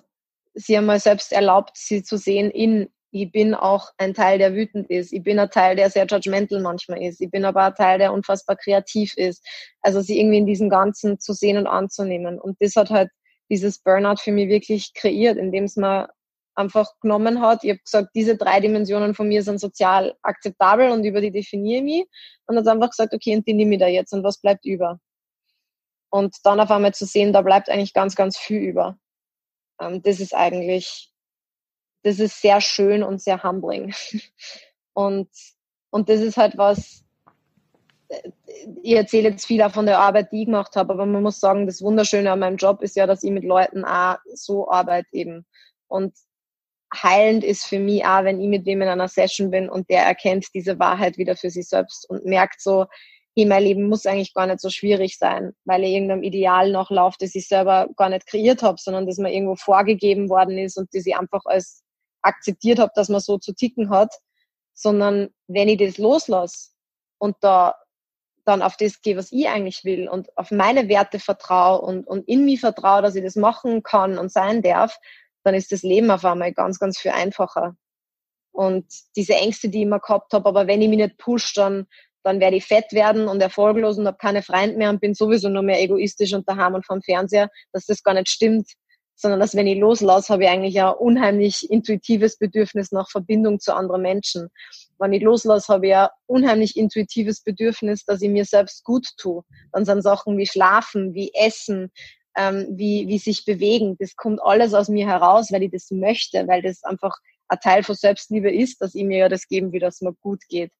sie einmal selbst erlaubt, sie zu sehen in, ich bin auch ein Teil, der wütend ist. Ich bin ein Teil, der sehr judgmental manchmal ist. Ich bin aber ein Teil, der unfassbar kreativ ist. Also sie irgendwie in diesem Ganzen zu sehen und anzunehmen. Und das hat halt dieses Burnout für mich wirklich kreiert, indem es mir einfach genommen hat. Ich habe gesagt, diese drei Dimensionen von mir sind sozial akzeptabel und über die definiere ich mich. Und hat einfach gesagt, okay, und die nehme ich da jetzt und was bleibt über? Und dann auf einmal zu sehen, da bleibt eigentlich ganz, ganz viel über. Ähm, das ist eigentlich, das ist sehr schön und sehr humbling. und, und das ist halt was, äh, ich erzähle jetzt viel auch von der Arbeit, die ich gemacht habe, aber man muss sagen, das Wunderschöne an meinem Job ist ja, dass ich mit Leuten auch so arbeite eben. Und heilend ist für mich auch, wenn ich mit wem in einer Session bin und der erkennt diese Wahrheit wieder für sich selbst und merkt so, hey, mein Leben muss eigentlich gar nicht so schwierig sein, weil ich irgendeinem Ideal noch laufe, das ich selber gar nicht kreiert habe, sondern das mir irgendwo vorgegeben worden ist und das ich einfach als akzeptiert habe, dass man so zu ticken hat, sondern wenn ich das loslasse und da dann auf das gehe, was ich eigentlich will und auf meine Werte vertraue und, und in mich vertraue, dass ich das machen kann und sein darf, dann ist das Leben auf einmal ganz, ganz viel einfacher. Und diese Ängste, die ich immer gehabt habe, aber wenn ich mich nicht push, dann, dann werde ich fett werden und erfolglos und habe keine Freunde mehr und bin sowieso nur mehr egoistisch und daheim und vom Fernseher, dass das gar nicht stimmt, sondern dass wenn ich loslasse, habe ich eigentlich ein unheimlich intuitives Bedürfnis nach Verbindung zu anderen Menschen. Wenn ich loslasse, habe ich ein unheimlich intuitives Bedürfnis, dass ich mir selbst gut tue. Dann sind Sachen wie Schlafen, wie Essen, ähm, wie, wie sich bewegen. Das kommt alles aus mir heraus, weil ich das möchte, weil das einfach ein Teil von Selbstliebe ist, dass ich mir ja das geben will, dass mir gut geht.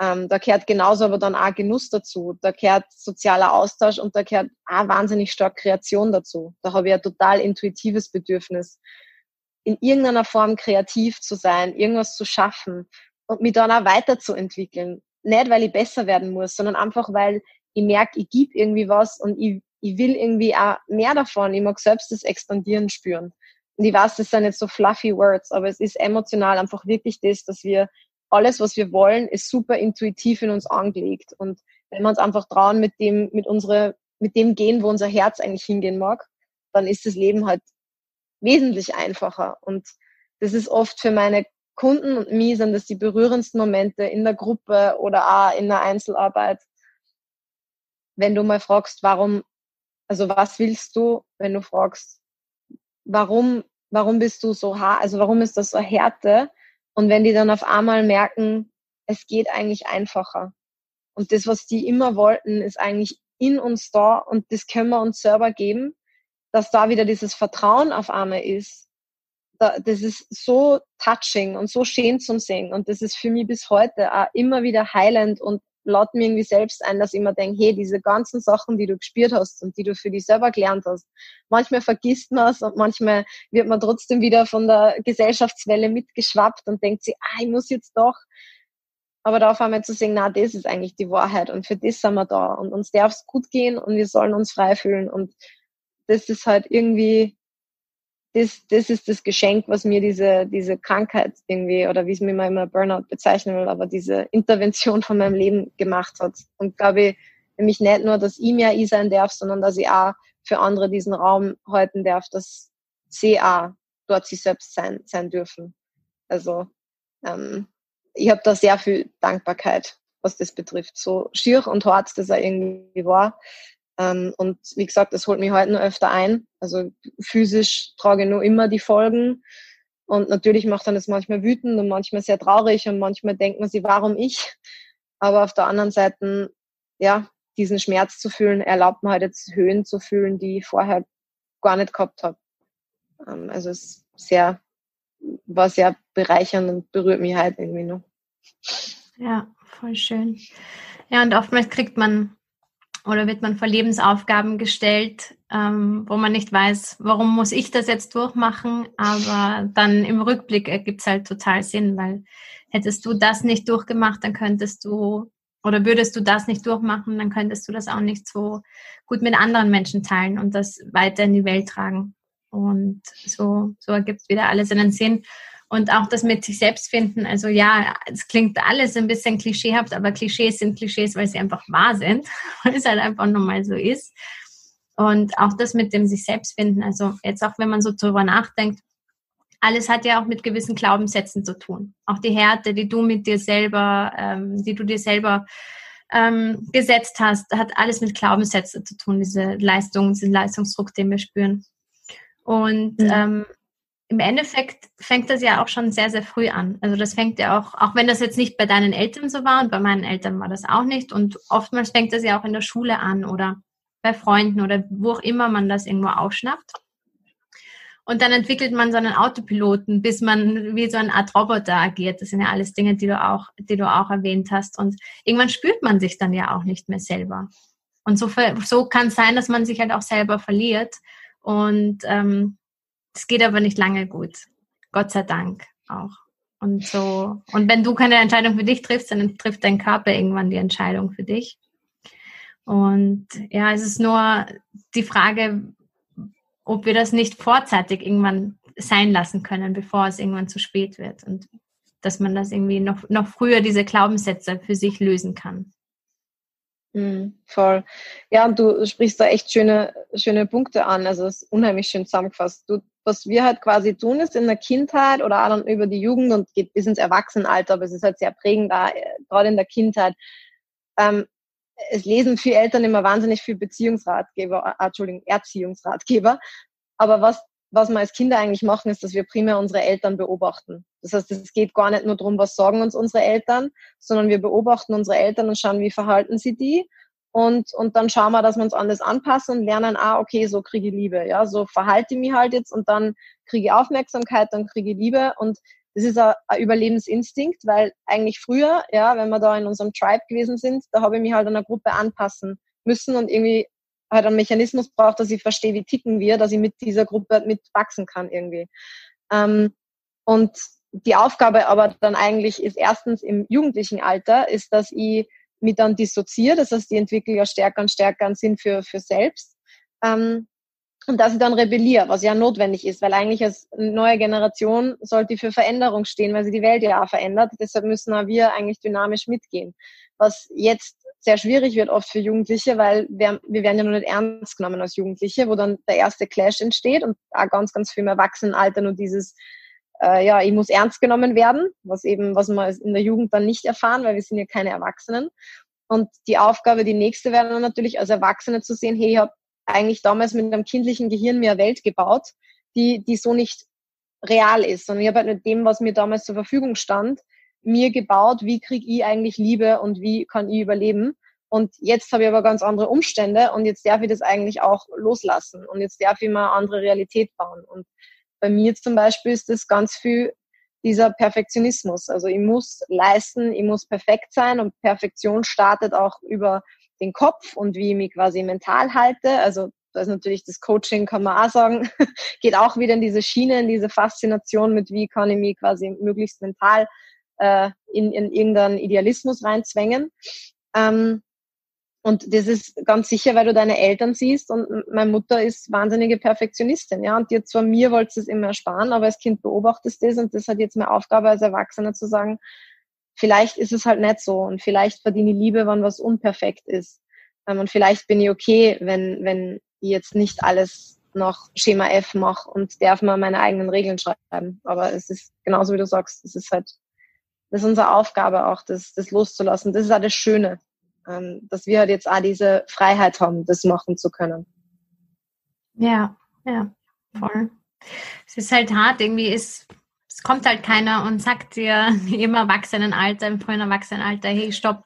Ähm, da gehört genauso aber dann auch Genuss dazu. Da gehört sozialer Austausch und da gehört auch wahnsinnig stark Kreation dazu. Da habe ich ein total intuitives Bedürfnis, in irgendeiner Form kreativ zu sein, irgendwas zu schaffen und mich dann auch weiterzuentwickeln. Nicht, weil ich besser werden muss, sondern einfach, weil ich merke, ich gebe irgendwie was und ich, ich will irgendwie auch mehr davon. Ich mag selbst das Expandieren spüren. Und ich weiß, das sind jetzt so fluffy Words, aber es ist emotional einfach wirklich das, dass wir alles, was wir wollen, ist super intuitiv in uns angelegt. Und wenn wir uns einfach trauen, mit dem, mit unsere, mit dem gehen, wo unser Herz eigentlich hingehen mag, dann ist das Leben halt wesentlich einfacher. Und das ist oft für meine Kunden und mich sind das die berührendsten Momente in der Gruppe oder auch in der Einzelarbeit. Wenn du mal fragst, warum, also was willst du, wenn du fragst, warum, warum bist du so hart, also warum ist das so Härte? Und wenn die dann auf einmal merken, es geht eigentlich einfacher. Und das, was die immer wollten, ist eigentlich in uns da und das können wir uns selber geben, dass da wieder dieses Vertrauen auf einmal ist. das ist so touching und so schön zum Sehen. Und das ist für mich bis heute auch immer wieder heilend und laut mir irgendwie selbst ein, dass ich immer denke, hey, diese ganzen Sachen, die du gespürt hast und die du für dich selber gelernt hast, manchmal vergisst man es und manchmal wird man trotzdem wieder von der Gesellschaftswelle mitgeschwappt und denkt sich, ah, ich muss jetzt doch. Aber da auf einmal zu sehen, na, das ist eigentlich die Wahrheit und für das sind wir da und uns darf es gut gehen und wir sollen uns frei fühlen und das ist halt irgendwie das, das ist das Geschenk, was mir diese, diese Krankheit irgendwie, oder wie es mir immer, immer Burnout bezeichnen will, aber diese Intervention von meinem Leben gemacht hat. Und glaube ich, nämlich nicht nur, dass ich mehr ich sein darf, sondern dass ich auch für andere diesen Raum halten darf, dass sie auch dort sich selbst sein, sein dürfen. Also ähm, ich habe da sehr viel Dankbarkeit, was das betrifft. So schier und hart das auch irgendwie war. Ähm, und wie gesagt, das holt mich heute nur öfter ein. Also physisch trage ich nur immer die Folgen. Und natürlich macht dann das manchmal wütend und manchmal sehr traurig und manchmal denkt man sich, warum ich? Aber auf der anderen Seite, ja, diesen Schmerz zu fühlen, erlaubt mir halt jetzt Höhen zu fühlen, die ich vorher gar nicht gehabt habe. Ähm, also es sehr, war sehr bereichernd und berührt mich halt irgendwie noch. Ja, voll schön. Ja, und oftmals kriegt man oder wird man vor Lebensaufgaben gestellt, ähm, wo man nicht weiß, warum muss ich das jetzt durchmachen, aber dann im Rückblick ergibt es halt total Sinn, weil hättest du das nicht durchgemacht, dann könntest du oder würdest du das nicht durchmachen, dann könntest du das auch nicht so gut mit anderen Menschen teilen und das weiter in die Welt tragen. Und so, so ergibt wieder alles einen Sinn. Und auch das mit sich selbst finden. Also ja, es klingt alles ein bisschen klischeehaft, aber Klischees sind Klischees, weil sie einfach wahr sind, weil es halt einfach normal so ist. Und auch das mit dem sich selbst finden. Also jetzt auch, wenn man so drüber nachdenkt, alles hat ja auch mit gewissen Glaubenssätzen zu tun. Auch die Härte, die du mit dir selber, ähm, die du dir selber ähm, gesetzt hast, hat alles mit Glaubenssätzen zu tun, diese Leistung, diesen Leistungsdruck, den wir spüren. Und mhm. ähm, im Endeffekt fängt das ja auch schon sehr, sehr früh an. Also das fängt ja auch, auch wenn das jetzt nicht bei deinen Eltern so war und bei meinen Eltern war das auch nicht. Und oftmals fängt das ja auch in der Schule an oder bei Freunden oder wo auch immer man das irgendwo aufschnappt. Und dann entwickelt man so einen Autopiloten, bis man wie so eine Art Roboter agiert. Das sind ja alles Dinge, die du auch, die du auch erwähnt hast. Und irgendwann spürt man sich dann ja auch nicht mehr selber. Und so, so kann es sein, dass man sich halt auch selber verliert. Und ähm, es geht aber nicht lange gut. Gott sei Dank auch. Und so, und wenn du keine Entscheidung für dich triffst, dann trifft dein Körper irgendwann die Entscheidung für dich. Und ja, es ist nur die Frage, ob wir das nicht vorzeitig irgendwann sein lassen können, bevor es irgendwann zu spät wird. Und dass man das irgendwie noch, noch früher diese Glaubenssätze für sich lösen kann. Mhm, voll. Ja, und du sprichst da echt schöne, schöne Punkte an. Also es ist unheimlich schön zusammengefasst. Du, was wir halt quasi tun, ist in der Kindheit oder auch dann über die Jugend und geht bis ins Erwachsenenalter, aber es ist halt sehr prägend da, äh, gerade in der Kindheit. Ähm, es lesen viele Eltern immer wahnsinnig viel Beziehungsratgeber, äh, Entschuldigung, Erziehungsratgeber. Aber was, was wir als Kinder eigentlich machen, ist, dass wir primär unsere Eltern beobachten. Das heißt, es geht gar nicht nur darum, was sagen uns unsere Eltern, sondern wir beobachten unsere Eltern und schauen, wie verhalten sie die. Und, und dann schauen wir, dass wir uns anders anpassen und lernen, ah, okay, so kriege ich Liebe. Ja, so verhalte ich mich halt jetzt und dann kriege ich Aufmerksamkeit, dann kriege ich Liebe. Und das ist ein, Überlebensinstinkt, weil eigentlich früher, ja, wenn wir da in unserem Tribe gewesen sind, da habe ich mich halt einer Gruppe anpassen müssen und irgendwie halt einen Mechanismus braucht, dass ich verstehe, wie ticken wir, dass ich mit dieser Gruppe mitwachsen kann irgendwie. Ähm, und die Aufgabe aber dann eigentlich ist erstens im jugendlichen Alter, ist, dass ich mich dann dissoziere, das heißt, ich entwickle ja stärker und stärker einen Sinn für, für selbst. Ähm, und dass ich dann rebelliere, was ja notwendig ist, weil eigentlich als neue Generation sollte die für Veränderung stehen, weil sie die Welt ja auch verändert. Deshalb müssen auch wir eigentlich dynamisch mitgehen. Was jetzt sehr schwierig wird oft für Jugendliche, weil wir, wir werden ja noch nicht ernst genommen als Jugendliche, wo dann der erste Clash entsteht und auch ganz, ganz viel im Erwachsenenalter nur dieses äh, ja, ich muss ernst genommen werden, was eben, was wir in der Jugend dann nicht erfahren, weil wir sind ja keine Erwachsenen. Und die Aufgabe, die nächste wäre dann natürlich als Erwachsene zu sehen, hey, ich habe eigentlich damals mit einem kindlichen Gehirn mir eine Welt gebaut, die, die so nicht real ist, sondern ich habe halt mit dem, was mir damals zur Verfügung stand, mir gebaut, wie kriege ich eigentlich Liebe und wie kann ich überleben. Und jetzt habe ich aber ganz andere Umstände und jetzt darf ich das eigentlich auch loslassen und jetzt darf ich mal eine andere Realität bauen. Und bei mir zum Beispiel ist das ganz viel dieser Perfektionismus. Also ich muss leisten, ich muss perfekt sein und Perfektion startet auch über den Kopf und wie ich mich quasi mental halte. Also da ist natürlich das Coaching, kann man auch sagen, geht auch wieder in diese Schiene, in diese Faszination mit, wie kann ich mich quasi möglichst mental äh, in, in irgendeinen Idealismus reinzwängen. Ähm, und das ist ganz sicher, weil du deine Eltern siehst und meine Mutter ist wahnsinnige Perfektionistin, ja. Und dir zwar mir wollte es immer ersparen, aber als Kind beobachtest du das und das hat jetzt meine Aufgabe als Erwachsener zu sagen, vielleicht ist es halt nicht so und vielleicht verdiene ich Liebe, wenn was unperfekt ist. Ähm, und vielleicht bin ich okay, wenn, wenn ich jetzt nicht alles noch Schema F mache und darf mal meine eigenen Regeln schreiben. Aber es ist genauso wie du sagst, es ist halt, das ist unsere Aufgabe auch, das, das loszulassen. Das ist auch das Schöne ähm, dass wir halt jetzt auch diese Freiheit haben, das machen zu können. Ja, ja, voll. Es ist halt hart, irgendwie ist, es kommt halt keiner und sagt dir im Erwachsenenalter, im frühen Erwachsenenalter, hey, stopp,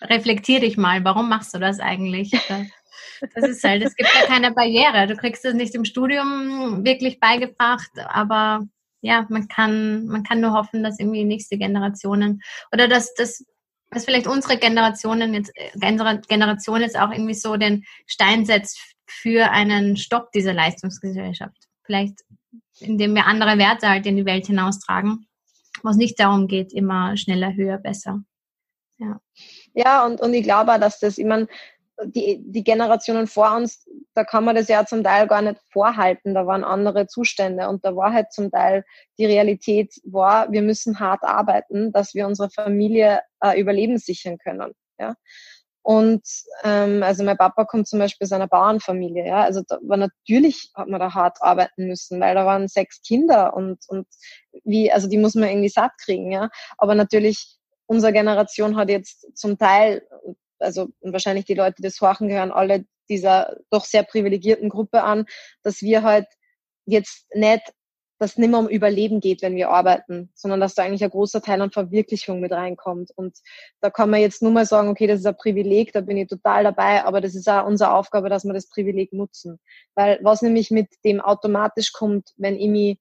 reflektier dich mal, warum machst du das eigentlich? Das ist halt, es gibt ja keine Barriere. Du kriegst es nicht im Studium wirklich beigebracht, aber ja, man kann, man kann nur hoffen, dass irgendwie nächste Generationen oder dass, dass dass vielleicht unsere Generationen jetzt, äh, Generation jetzt auch irgendwie so den Stein setzt für einen Stopp dieser Leistungsgesellschaft. Vielleicht, indem wir andere Werte halt in die Welt hinaustragen, wo es nicht darum geht, immer schneller, höher, besser. Ja, ja und, und ich glaube dass das, ich meine, die, die Generationen vor uns, da kann man das ja zum Teil gar nicht vorhalten. Da waren andere Zustände und da war halt zum Teil die Realität war, wir müssen hart arbeiten, dass wir unsere Familie äh, Überleben sichern können. Ja. Und ähm, also mein Papa kommt zum Beispiel aus einer Bauernfamilie, ja. Also da war natürlich hat man da hart arbeiten müssen, weil da waren sechs Kinder und und wie, also die muss man irgendwie satt kriegen, ja. Aber natürlich unsere Generation hat jetzt zum Teil, also wahrscheinlich die Leute, die das horchen, gehören alle dieser doch sehr privilegierten Gruppe an, dass wir halt jetzt nicht, dass nicht mehr um Überleben geht, wenn wir arbeiten, sondern dass da eigentlich ein großer Teil an Verwirklichung mit reinkommt. Und da kann man jetzt nur mal sagen, okay, das ist ein Privileg, da bin ich total dabei, aber das ist auch unsere Aufgabe, dass wir das Privileg nutzen. Weil was nämlich mit dem automatisch kommt, wenn ich mich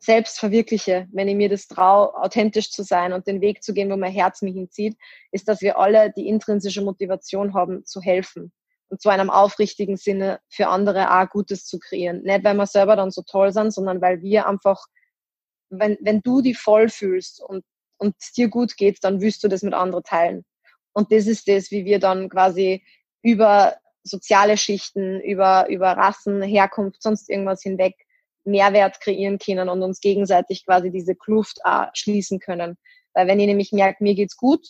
selbst verwirkliche, wenn ich mir das traue, authentisch zu sein und den Weg zu gehen, wo mein Herz mich hinzieht, ist, dass wir alle die intrinsische Motivation haben, zu helfen. Und zwar in einem aufrichtigen Sinne für andere auch Gutes zu kreieren. Nicht, weil wir selber dann so toll sind, sondern weil wir einfach, wenn, wenn du die voll fühlst und, und dir gut geht, dann willst du das mit anderen teilen. Und das ist das, wie wir dann quasi über soziale Schichten, über, über Rassen, Herkunft, sonst irgendwas hinweg Mehrwert kreieren können und uns gegenseitig quasi diese Kluft auch schließen können. Weil wenn ich nämlich merke, mir geht's gut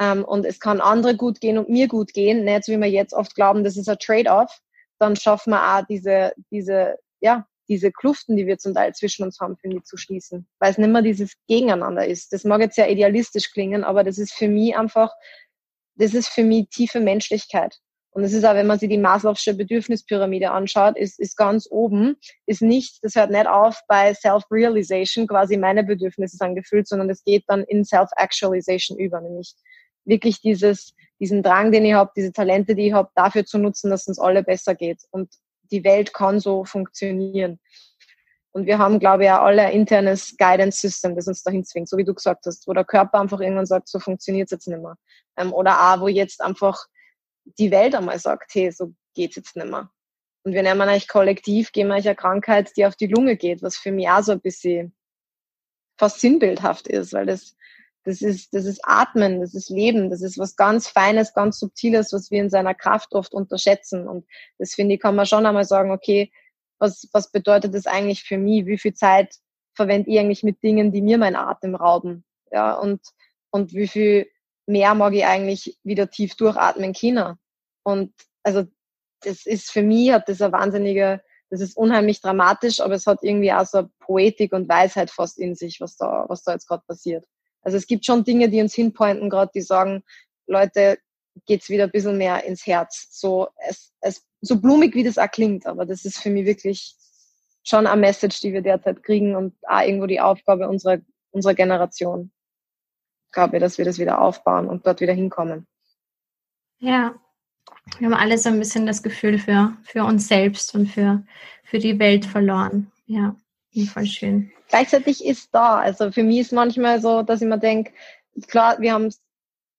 ähm, und es kann andere gut gehen und mir gut gehen, nicht so wie wir jetzt oft glauben, das ist ein Trade-off, dann schaffen wir auch diese, diese, ja, diese Kluften, die wir zum Teil zwischen uns haben, finde ich, zu schließen. Weil es nicht mehr dieses Gegeneinander ist. Das mag jetzt sehr idealistisch klingen, aber das ist für mich einfach, das ist für mich tiefe Menschlichkeit. Und es ist auch, wenn man sich die Maslow'sche Bedürfnispyramide anschaut, ist, ist ganz oben, ist nicht, das hört nicht auf bei Self-Realization, quasi meine Bedürfnisse sind gefüllt, sondern es geht dann in Self-Actualization über, nämlich wirklich dieses, diesen Drang, den ich habe, diese Talente, die ich habe, dafür zu nutzen, dass uns alle besser geht. Und die Welt kann so funktionieren. Und wir haben, glaube ich, auch alle ein internes Guidance System, das uns dahin zwingt, so wie du gesagt hast, wo der Körper einfach irgendwann sagt, so funktioniert es jetzt nicht mehr. Ähm, oder auch, wo jetzt einfach die Welt einmal sagt, hey, so geht's jetzt nicht mehr. Und wir nehmen eigentlich kollektiv, gehen wir eine Krankheit, die auf die Lunge geht, was für mich auch so ein bisschen fast sinnbildhaft ist, weil das, das ist, das ist Atmen, das ist Leben, das ist was ganz Feines, ganz Subtiles, was wir in seiner Kraft oft unterschätzen. Und das finde ich, kann man schon einmal sagen, okay, was, was bedeutet das eigentlich für mich? Wie viel Zeit verwende ich eigentlich mit Dingen, die mir meinen Atem rauben? Ja, und, und wie viel mehr mag ich eigentlich wieder tief durchatmen können. Und also das ist für mich, hat das eine wahnsinnige, das ist unheimlich dramatisch, aber es hat irgendwie auch so eine Poetik und Weisheit fast in sich, was da, was da jetzt gerade passiert. Also es gibt schon Dinge, die uns hinpointen gerade, die sagen, Leute, geht's wieder ein bisschen mehr ins Herz. So, es, es, so blumig wie das auch klingt, aber das ist für mich wirklich schon eine Message, die wir derzeit kriegen und auch irgendwo die Aufgabe unserer, unserer Generation glaube ich, dass wir das wieder aufbauen und dort wieder hinkommen. Ja, wir haben alle so ein bisschen das Gefühl für, für uns selbst und für, für die Welt verloren. Ja, voll schön. Gleichzeitig ist da. Also für mich ist manchmal so, dass ich mir denke, klar, wir haben es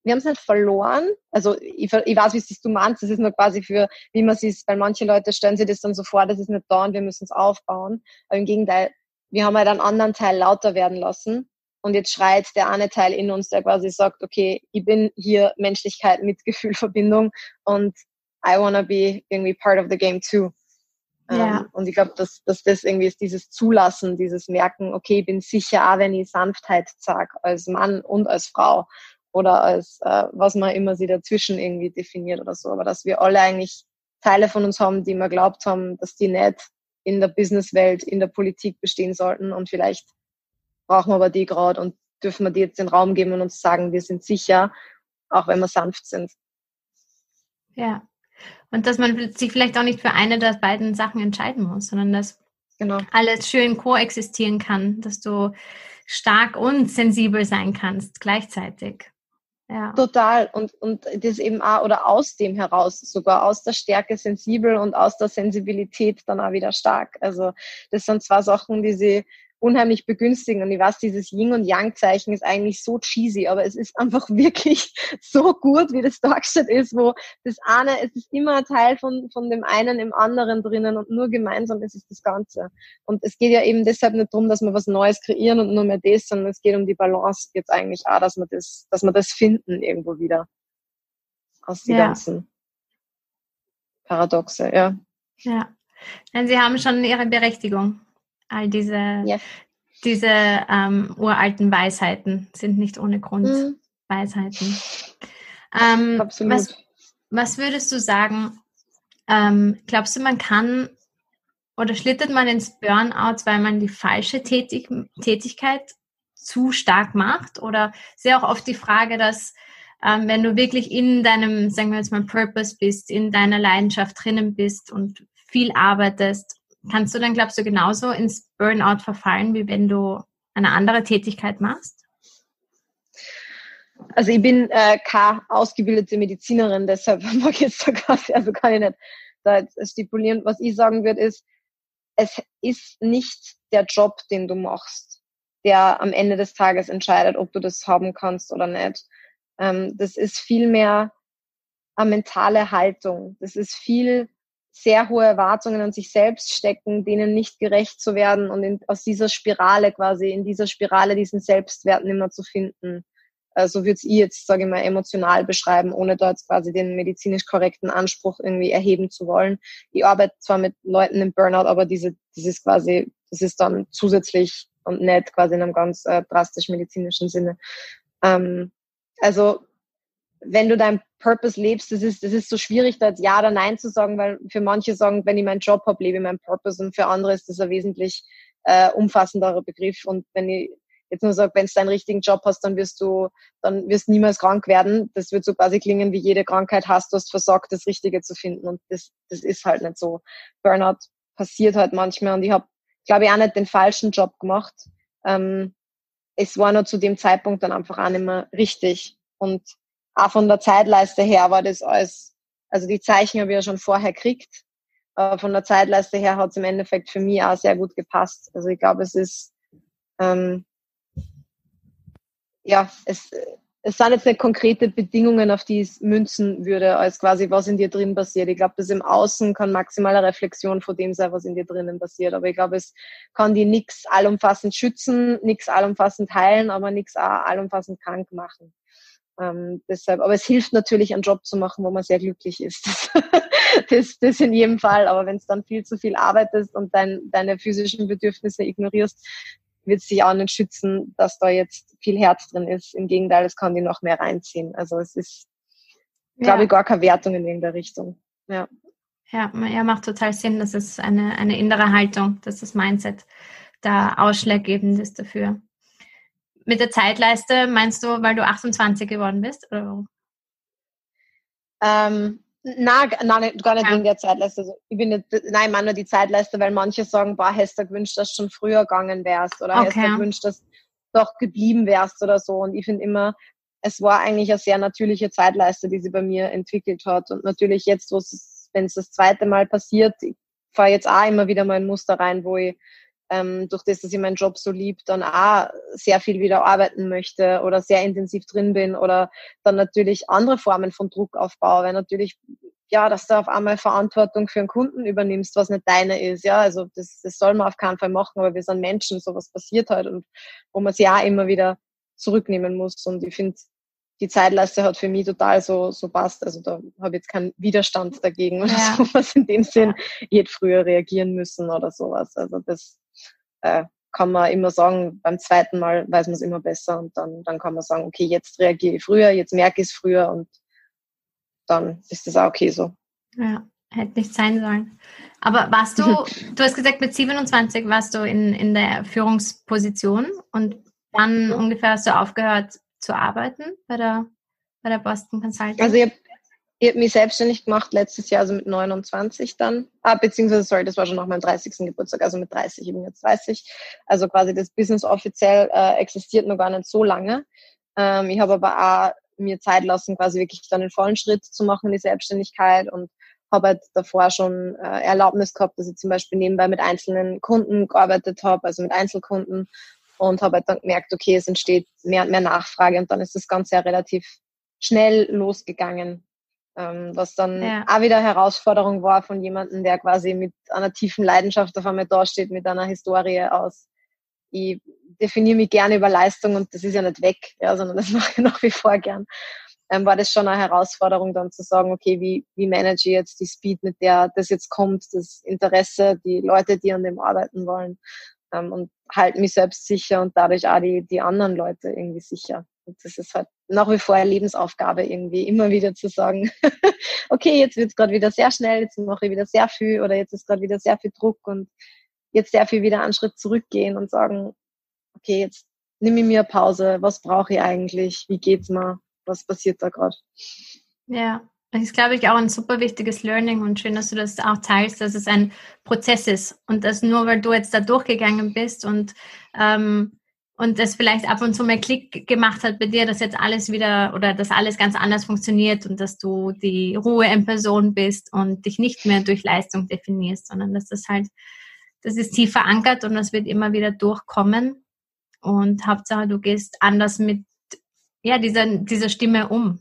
wir haben es nicht verloren. Also ich, ich weiß, wie es du meinst. Das ist nur quasi für, wie man es weil manche Leute stellen sich das dann so vor, das ist nicht da und wir müssen es aufbauen. Aber im Gegenteil, wir haben halt einen anderen Teil lauter werden lassen und jetzt schreit der eine Teil in uns, der quasi sagt, okay, ich bin hier Menschlichkeit, Mitgefühl, Verbindung und I wanna be irgendwie part of the game too. Ja. Um, und ich glaube, dass, dass das irgendwie ist dieses Zulassen, dieses Merken, okay, ich bin sicher, auch wenn ich Sanftheit sage, als Mann und als Frau oder als äh, was man immer sie dazwischen irgendwie definiert oder so, aber dass wir alle eigentlich Teile von uns haben, die wir glaubt haben, dass die nicht in der Businesswelt, in der Politik bestehen sollten und vielleicht brauchen wir aber die gerade und dürfen wir die jetzt den Raum geben und uns sagen, wir sind sicher, auch wenn wir sanft sind. Ja. Und dass man sich vielleicht auch nicht für eine der beiden Sachen entscheiden muss, sondern dass genau. alles schön koexistieren kann, dass du stark und sensibel sein kannst gleichzeitig. Ja. Total. Und, und das eben auch, oder aus dem heraus, sogar aus der Stärke sensibel und aus der Sensibilität dann auch wieder stark. Also das sind zwei Sachen, die sie unheimlich begünstigen. Und ich weiß, dieses Yin- und Yang-Zeichen ist eigentlich so cheesy, aber es ist einfach wirklich so gut, wie das dargestellt ist, wo das eine, es ist immer ein Teil von, von dem einen im anderen drinnen und nur gemeinsam ist es das Ganze. Und es geht ja eben deshalb nicht darum, dass wir was Neues kreieren und nur mehr das, sondern es geht um die Balance jetzt eigentlich auch, dass wir das, dass wir das finden irgendwo wieder. Aus den ja. ganzen Paradoxe, ja. Ja. Denn sie haben schon ihre Berechtigung. All diese, ja. diese ähm, uralten Weisheiten sind nicht ohne Grund mhm. Weisheiten. Ähm, Absolut. Was, was würdest du sagen? Ähm, glaubst du, man kann oder schlittert man ins Burnout, weil man die falsche Tätig Tätigkeit zu stark macht? Oder sehr auch oft die Frage, dass ähm, wenn du wirklich in deinem, sagen wir jetzt mal, Purpose bist, in deiner Leidenschaft drinnen bist und viel arbeitest, Kannst du dann, glaubst du, genauso ins Burnout verfallen, wie wenn du eine andere Tätigkeit machst? Also ich bin äh, keine ausgebildete Medizinerin, deshalb mag ich jetzt da quasi, also kann ich nicht da jetzt stipulieren. Was ich sagen würde, ist, es ist nicht der Job, den du machst, der am Ende des Tages entscheidet, ob du das haben kannst oder nicht. Ähm, das ist vielmehr eine mentale Haltung. Das ist viel sehr hohe Erwartungen an sich selbst stecken, denen nicht gerecht zu werden und in, aus dieser Spirale quasi, in dieser Spirale diesen Selbstwert nicht zu finden. Äh, so würde ich jetzt, sage ich mal, emotional beschreiben, ohne da jetzt quasi den medizinisch korrekten Anspruch irgendwie erheben zu wollen. Ich arbeite zwar mit Leuten im Burnout, aber diese, dieses quasi, Das ist dann zusätzlich und nicht quasi in einem ganz äh, drastisch medizinischen Sinne. Ähm, also wenn du dein Purpose lebst, das ist, das ist so schwierig, da jetzt Ja oder Nein zu sagen, weil für manche sagen, wenn ich meinen Job habe, lebe ich meinen Purpose und für andere ist das ein wesentlich äh, umfassenderer Begriff. Und wenn ich jetzt nur sage, wenn du deinen richtigen Job hast, dann wirst du, dann wirst niemals krank werden. Das wird so quasi klingen, wie jede Krankheit hast, du hast versorgt, das Richtige zu finden. Und das, das ist halt nicht so. Burnout passiert halt manchmal und ich habe, glaube ich, auch nicht den falschen Job gemacht. Ähm, es war nur zu dem Zeitpunkt dann einfach auch nicht mehr richtig. Und auch von der Zeitleiste her war das alles, also die Zeichen habe ich ja schon vorher gekriegt. Aber von der Zeitleiste her hat es im Endeffekt für mich auch sehr gut gepasst. Also ich glaube, es ist ähm, ja, es, es sind jetzt nicht konkrete Bedingungen, auf die es münzen würde, als quasi, was in dir drin passiert. Ich glaube, das im Außen kann maximale Reflexion von dem sein, was in dir drinnen passiert. Aber ich glaube, es kann dir nichts allumfassend schützen, nichts allumfassend heilen, aber nichts allumfassend krank machen. Ähm, deshalb, aber es hilft natürlich, einen Job zu machen, wo man sehr glücklich ist. das, das in jedem Fall. Aber wenn es dann viel zu viel arbeitest und dein, deine physischen Bedürfnisse ignorierst, wird sich auch nicht schützen, dass da jetzt viel Herz drin ist. Im Gegenteil, es kann die noch mehr reinziehen. Also es ist, ja. glaube ich, gar keine Wertung in irgendeiner Richtung. Ja. Ja, ja, macht total Sinn. Das ist eine, eine innere Haltung, dass das Mindset da ausschlaggebend ist dafür. Mit der Zeitleiste meinst du, weil du 28 geworden bist? Oder? Ähm, Nein, nein, gar nicht ja. wegen der Zeitleiste. Also ich bin nicht, nein, ich meine nur die Zeitleiste, weil manche sagen, boah, du gewünscht, dass du schon früher gegangen wärst oder okay. hättest du gewünscht, dass du doch geblieben wärst oder so. Und ich finde immer, es war eigentlich eine sehr natürliche Zeitleiste, die sie bei mir entwickelt hat. Und natürlich jetzt, wenn es das zweite Mal passiert, ich fahre jetzt auch immer wieder mal ein Muster rein, wo ich ähm, durch das, dass ich meinen Job so lieb, dann auch sehr viel wieder arbeiten möchte oder sehr intensiv drin bin oder dann natürlich andere Formen von Druck aufbaue, weil natürlich ja, dass du auf einmal Verantwortung für einen Kunden übernimmst, was nicht deine ist, ja, also das, das soll man auf keinen Fall machen, aber wir sind Menschen, sowas passiert halt und wo man sich auch immer wieder zurücknehmen muss und ich finde, die Zeitleiste hat für mich total so, so passt. Also da habe ich jetzt keinen Widerstand dagegen oder ja. sowas in dem Sinn. Ich hätte früher reagieren müssen oder sowas. Also das, äh, kann man immer sagen, beim zweiten Mal weiß man es immer besser und dann, dann kann man sagen, okay, jetzt reagiere ich früher, jetzt merke ich es früher und dann ist das auch okay so. Ja, hätte nicht sein sollen. Aber warst du, du hast gesagt, mit 27 warst du in, in der Führungsposition und wann ungefähr hast du aufgehört zu arbeiten bei der, bei der Boston Consulting? Also ich habe ich habe mich selbstständig gemacht letztes Jahr, also mit 29 dann. Ah, beziehungsweise, sorry, das war schon nach meinem 30. Geburtstag, also mit 30, ich bin jetzt 30. Also quasi das Business offiziell äh, existiert noch gar nicht so lange. Ähm, ich habe aber auch mir Zeit lassen, quasi wirklich dann den vollen Schritt zu machen in die Selbstständigkeit und habe halt davor schon äh, Erlaubnis gehabt, dass ich zum Beispiel nebenbei mit einzelnen Kunden gearbeitet habe, also mit Einzelkunden und habe halt dann gemerkt, okay, es entsteht mehr und mehr Nachfrage und dann ist das Ganze ja relativ schnell losgegangen was dann ja. auch wieder Herausforderung war von jemandem, der quasi mit einer tiefen Leidenschaft auf einmal dasteht, mit einer Historie aus. Ich definiere mich gerne über Leistung und das ist ja nicht weg, ja, sondern das mache ich nach wie vor gern. Ähm, war das schon eine Herausforderung, dann zu sagen, okay, wie, wie manage ich jetzt die Speed, mit der das jetzt kommt, das Interesse, die Leute, die an dem arbeiten wollen ähm, und halten mich selbst sicher und dadurch auch die, die anderen Leute irgendwie sicher. Und das ist halt nach wie vor eine Lebensaufgabe irgendwie, immer wieder zu sagen, okay, jetzt wird es gerade wieder sehr schnell, jetzt mache ich wieder sehr viel oder jetzt ist gerade wieder sehr viel Druck und jetzt sehr viel wieder einen Schritt zurückgehen und sagen, okay, jetzt nehme ich mir Pause, was brauche ich eigentlich, wie geht's mir, was passiert da gerade? Ja, das ist, glaube ich, auch ein super wichtiges Learning und schön, dass du das auch teilst, dass es ein Prozess ist. Und dass nur weil du jetzt da durchgegangen bist und ähm, und das vielleicht ab und zu mal Klick gemacht hat bei dir, dass jetzt alles wieder oder dass alles ganz anders funktioniert und dass du die Ruhe in Person bist und dich nicht mehr durch Leistung definierst, sondern dass das halt, das ist tief verankert und das wird immer wieder durchkommen. Und Hauptsache, du gehst anders mit ja, dieser, dieser Stimme um.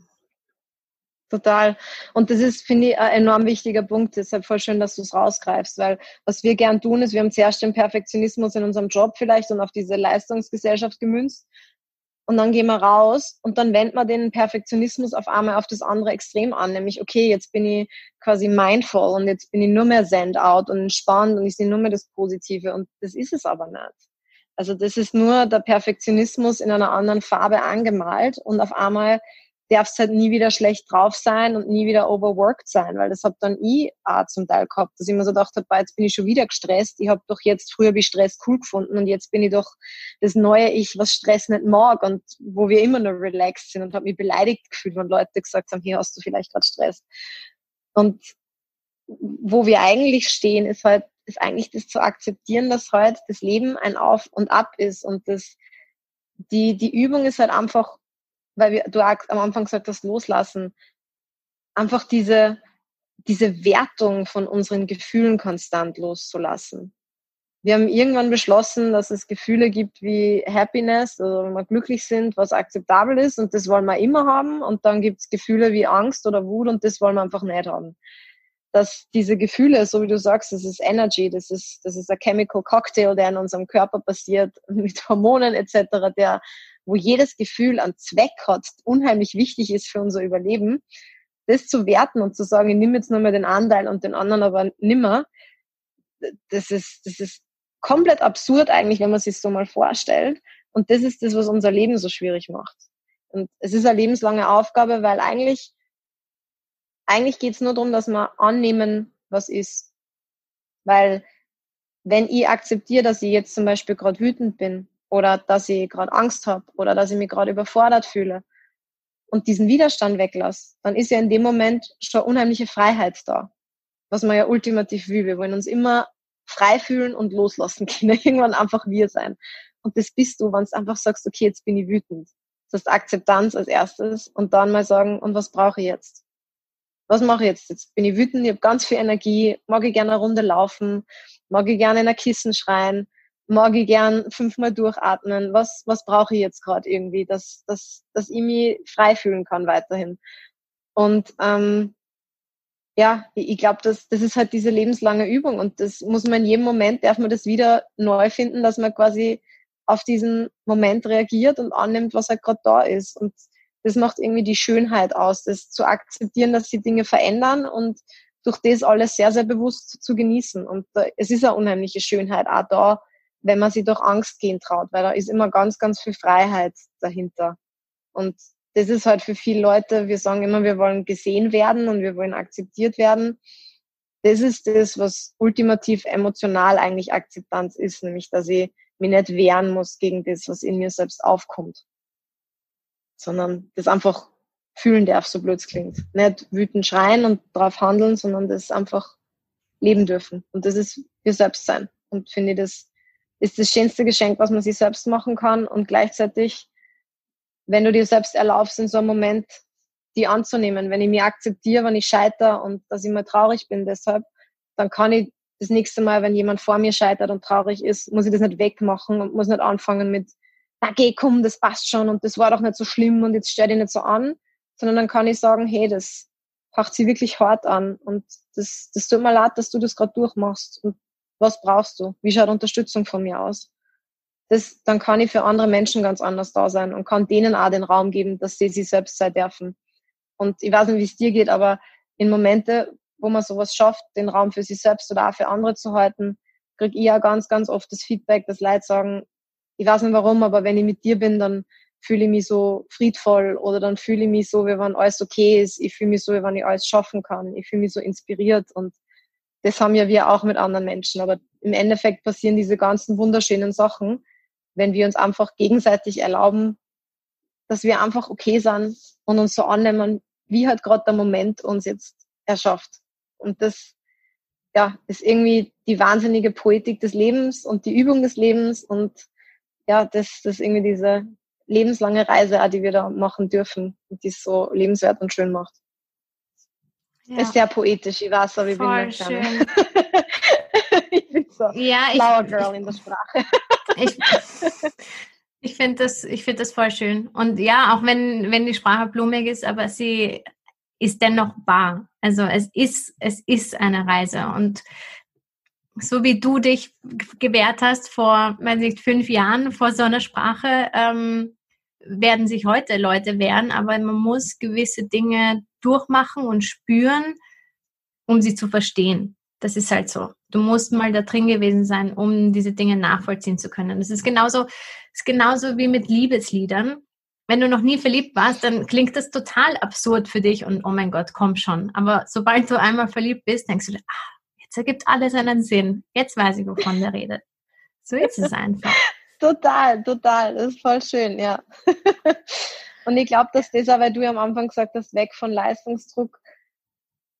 Total. Und das ist, finde ich, ein enorm wichtiger Punkt. Deshalb voll schön, dass du es rausgreifst, weil was wir gern tun, ist, wir haben zuerst den Perfektionismus in unserem Job vielleicht und auf diese Leistungsgesellschaft gemünzt. und dann gehen wir raus und dann wendet man den Perfektionismus auf einmal auf das andere Extrem an, nämlich, okay, jetzt bin ich quasi mindful und jetzt bin ich nur mehr send out und entspannt und ich sehe nur mehr das Positive und das ist es aber nicht. Also das ist nur der Perfektionismus in einer anderen Farbe angemalt und auf einmal darf es halt nie wieder schlecht drauf sein und nie wieder overworked sein, weil das hab dann ich auch zum Teil gehabt, dass ich mir so gedacht habe, jetzt bin ich schon wieder gestresst, ich habe doch jetzt früher wie Stress cool gefunden und jetzt bin ich doch das neue Ich, was Stress nicht mag und wo wir immer nur relaxed sind und habe mich beleidigt gefühlt, wenn Leute gesagt haben, hier hast du vielleicht gerade Stress. Und wo wir eigentlich stehen, ist halt, ist eigentlich das zu akzeptieren, dass halt das Leben ein Auf und Ab ist und das, die, die Übung ist halt einfach weil wir, du am Anfang gesagt hast, loslassen, einfach diese, diese Wertung von unseren Gefühlen konstant loszulassen. Wir haben irgendwann beschlossen, dass es Gefühle gibt wie Happiness, also wenn wir glücklich sind, was akzeptabel ist und das wollen wir immer haben. Und dann gibt es Gefühle wie Angst oder Wut und das wollen wir einfach nicht haben. Dass diese Gefühle, so wie du sagst, das ist Energy, das ist, das ist ein Chemical Cocktail, der in unserem Körper passiert, mit Hormonen etc., der wo jedes Gefühl einen Zweck hat, unheimlich wichtig ist für unser Überleben, das zu werten und zu sagen, ich nehme jetzt nur mal den Anteil und den anderen aber nimmer, das ist, das ist komplett absurd eigentlich, wenn man sich so mal vorstellt. Und das ist das, was unser Leben so schwierig macht. Und es ist eine lebenslange Aufgabe, weil eigentlich, eigentlich geht es nur darum, dass wir annehmen, was ist. Weil wenn ich akzeptiere, dass ich jetzt zum Beispiel gerade wütend bin, oder dass ich gerade Angst habe oder dass ich mich gerade überfordert fühle und diesen Widerstand weglasse, dann ist ja in dem Moment schon unheimliche Freiheit da, was man ja ultimativ will. Wir wollen uns immer frei fühlen und loslassen können, irgendwann einfach wir sein. Und das bist du, wenn du einfach sagst, okay, jetzt bin ich wütend. Das heißt Akzeptanz als erstes und dann mal sagen, und was brauche ich jetzt? Was mache ich jetzt? Jetzt bin ich wütend, ich habe ganz viel Energie, mag ich gerne eine Runde laufen, mag ich gerne in ein Kissen schreien, mag ich gern fünfmal durchatmen, was, was brauche ich jetzt gerade irgendwie, dass, dass, dass ich mich frei fühlen kann weiterhin. Und ähm, ja, ich, glaube, das, das ist halt diese lebenslange Übung und das muss man in jedem Moment, darf man das wieder neu finden, dass man quasi auf diesen Moment reagiert und annimmt, was halt gerade da ist. Und das macht irgendwie die Schönheit aus, das zu akzeptieren, dass sich Dinge verändern und durch das alles sehr, sehr bewusst zu genießen. Und äh, es ist eine unheimliche Schönheit auch da, wenn man sich durch Angst gehen traut, weil da ist immer ganz, ganz viel Freiheit dahinter. Und das ist halt für viele Leute, wir sagen immer, wir wollen gesehen werden und wir wollen akzeptiert werden. Das ist das, was ultimativ emotional eigentlich Akzeptanz ist, nämlich dass ich mich nicht wehren muss gegen das, was in mir selbst aufkommt, sondern das einfach fühlen darf, so blöd es klingt. Nicht wütend schreien und darauf handeln, sondern das einfach leben dürfen. Und das ist wir selbst sein. Und finde ich das ist das schönste Geschenk, was man sich selbst machen kann. Und gleichzeitig, wenn du dir selbst erlaubst, in so einem Moment die anzunehmen, wenn ich mir akzeptiere, wenn ich scheitere und dass ich mal traurig bin deshalb, dann kann ich das nächste Mal, wenn jemand vor mir scheitert und traurig ist, muss ich das nicht wegmachen und muss nicht anfangen mit, na geh, komm, das passt schon und das war doch nicht so schlimm und jetzt stell dich nicht so an, sondern dann kann ich sagen, hey, das pacht sie wirklich hart an und das, das tut mir leid, dass du das gerade durchmachst und was brauchst du? Wie schaut Unterstützung von mir aus? Das, dann kann ich für andere Menschen ganz anders da sein und kann denen auch den Raum geben, dass sie sich selbst sein dürfen. Und ich weiß nicht, wie es dir geht, aber in Momente, wo man sowas schafft, den Raum für sich selbst oder auch für andere zu halten, kriege ich ja ganz, ganz oft das Feedback, dass Leute sagen, ich weiß nicht warum, aber wenn ich mit dir bin, dann fühle ich mich so friedvoll oder dann fühle ich mich so, wie wenn alles okay ist. Ich fühle mich so, wie wenn ich alles schaffen kann. Ich fühle mich so inspiriert und das haben ja wir auch mit anderen Menschen. Aber im Endeffekt passieren diese ganzen wunderschönen Sachen, wenn wir uns einfach gegenseitig erlauben, dass wir einfach okay sind und uns so annehmen, wie halt gerade der Moment uns jetzt erschafft. Und das ja, ist irgendwie die wahnsinnige Poetik des Lebens und die Übung des Lebens und ja, das, das ist irgendwie diese lebenslange Reise, die wir da machen dürfen und die es so lebenswert und schön macht. Ja. Ist sehr poetisch, ich weiß, aber ich Voll bin nicht schön. ich bin so ja, Flower Girl in der Sprache. ich ich finde das, find das voll schön. Und ja, auch wenn, wenn die Sprache blumig ist, aber sie ist dennoch wahr. Also es ist, es ist eine Reise. Und so wie du dich gewehrt hast vor, weiß nicht, fünf Jahren vor so einer Sprache, ähm, werden sich heute Leute wehren, aber man muss gewisse Dinge durchmachen und spüren, um sie zu verstehen. Das ist halt so. Du musst mal da drin gewesen sein, um diese Dinge nachvollziehen zu können. Das ist genauso, ist genauso wie mit Liebesliedern. Wenn du noch nie verliebt warst, dann klingt das total absurd für dich und oh mein Gott, komm schon. Aber sobald du einmal verliebt bist, denkst du, ah, jetzt ergibt alles einen Sinn. Jetzt weiß ich, wovon der redet. So ist es einfach. total, total. Das ist voll schön, ja. und ich glaube, dass das, weil du ja am Anfang gesagt hast, weg von Leistungsdruck,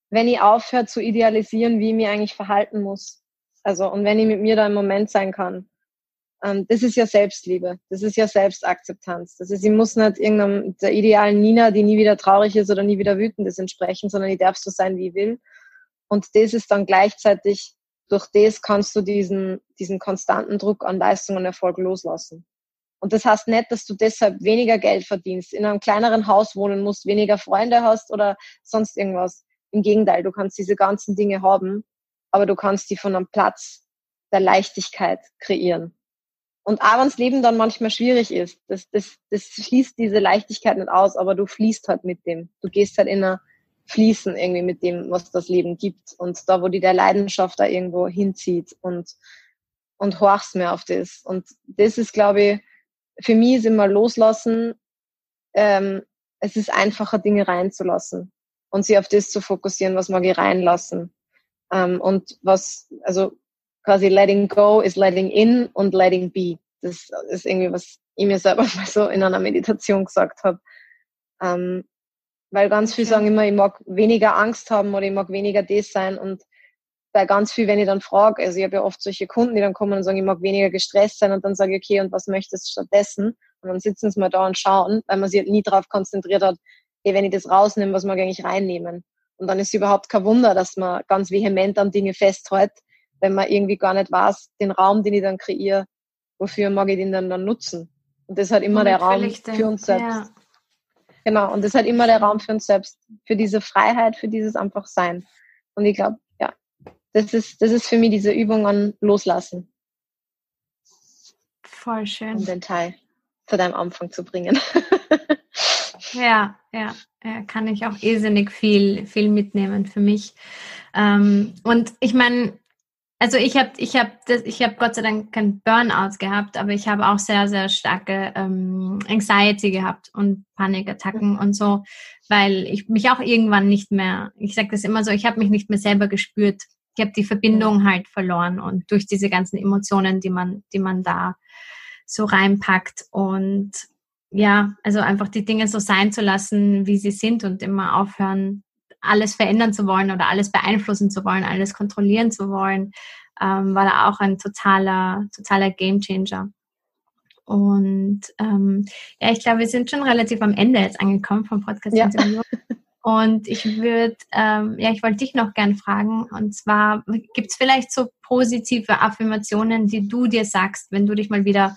wenn ich aufhöre zu idealisieren, wie ich mich eigentlich verhalten muss. Also, und wenn ich mit mir da im Moment sein kann. Ähm, das ist ja Selbstliebe. Das ist ja Selbstakzeptanz. Das ist, ich muss nicht irgendeinem, der idealen Nina, die nie wieder traurig ist oder nie wieder wütend ist, entsprechen, sondern ich darf so sein, wie ich will. Und das ist dann gleichzeitig, durch das kannst du diesen, diesen konstanten Druck an Leistung und Erfolg loslassen. Und das heißt nicht, dass du deshalb weniger Geld verdienst, in einem kleineren Haus wohnen musst, weniger Freunde hast oder sonst irgendwas. Im Gegenteil, du kannst diese ganzen Dinge haben, aber du kannst die von einem Platz der Leichtigkeit kreieren. Und auch wenn das Leben dann manchmal schwierig ist, das, das, das schließt diese Leichtigkeit nicht aus, aber du fließt halt mit dem. Du gehst halt in einer Fließen irgendwie mit dem, was das Leben gibt. Und da, wo die der Leidenschaft da irgendwo hinzieht und, und horchst mehr auf das. Und das ist, glaube ich, für mich ist immer loslassen, ähm, es ist einfacher, Dinge reinzulassen und sie auf das zu fokussieren, was mag ich reinlassen. Ähm, und was, also quasi letting go ist letting in und letting be. Das ist irgendwie, was ich mir selber mal so in einer Meditation gesagt habe. Ähm, weil ganz viele sagen immer, ich mag weniger Angst haben oder ich mag weniger das sein und bei ganz viel, wenn ich dann frage, also ich habe ja oft solche Kunden, die dann kommen und sagen, ich mag weniger gestresst sein und dann sage ich, okay, und was möchtest du stattdessen? Und dann sitzen sie mal da und schauen, weil man sich halt nie darauf konzentriert hat, hey, wenn ich das rausnehme, was mag ich eigentlich reinnehmen? Und dann ist es überhaupt kein Wunder, dass man ganz vehement an Dinge festhält, wenn man irgendwie gar nicht weiß, den Raum, den ich dann kreiere, wofür mag ich den dann, dann nutzen? Und das hat immer der Raum für uns selbst. Ja. Genau, und das hat immer der Raum für uns selbst, für diese Freiheit, für dieses einfach Sein. Und ich glaube, das ist, das ist für mich diese Übung an Loslassen. Voll schön. Um den Teil zu deinem Anfang zu bringen. Ja, ja, ja, kann ich auch irrsinnig viel, viel mitnehmen für mich. Ähm, und ich meine, also ich habe ich hab ich hab Gott sei Dank kein Burnout gehabt, aber ich habe auch sehr, sehr starke ähm, Anxiety gehabt und Panikattacken und so, weil ich mich auch irgendwann nicht mehr, ich sage das immer so, ich habe mich nicht mehr selber gespürt. Ich habe die Verbindung halt verloren und durch diese ganzen Emotionen, die man, die man da so reinpackt. Und ja, also einfach die Dinge so sein zu lassen, wie sie sind und immer aufhören, alles verändern zu wollen oder alles beeinflussen zu wollen, alles kontrollieren zu wollen, ähm, war da auch ein totaler, totaler Gamechanger. Und ähm, ja, ich glaube, wir sind schon relativ am Ende jetzt angekommen vom Podcast. Ja. Und ich würde, ähm, ja, ich wollte dich noch gern fragen. Und zwar, gibt es vielleicht so positive Affirmationen, die du dir sagst, wenn du dich mal wieder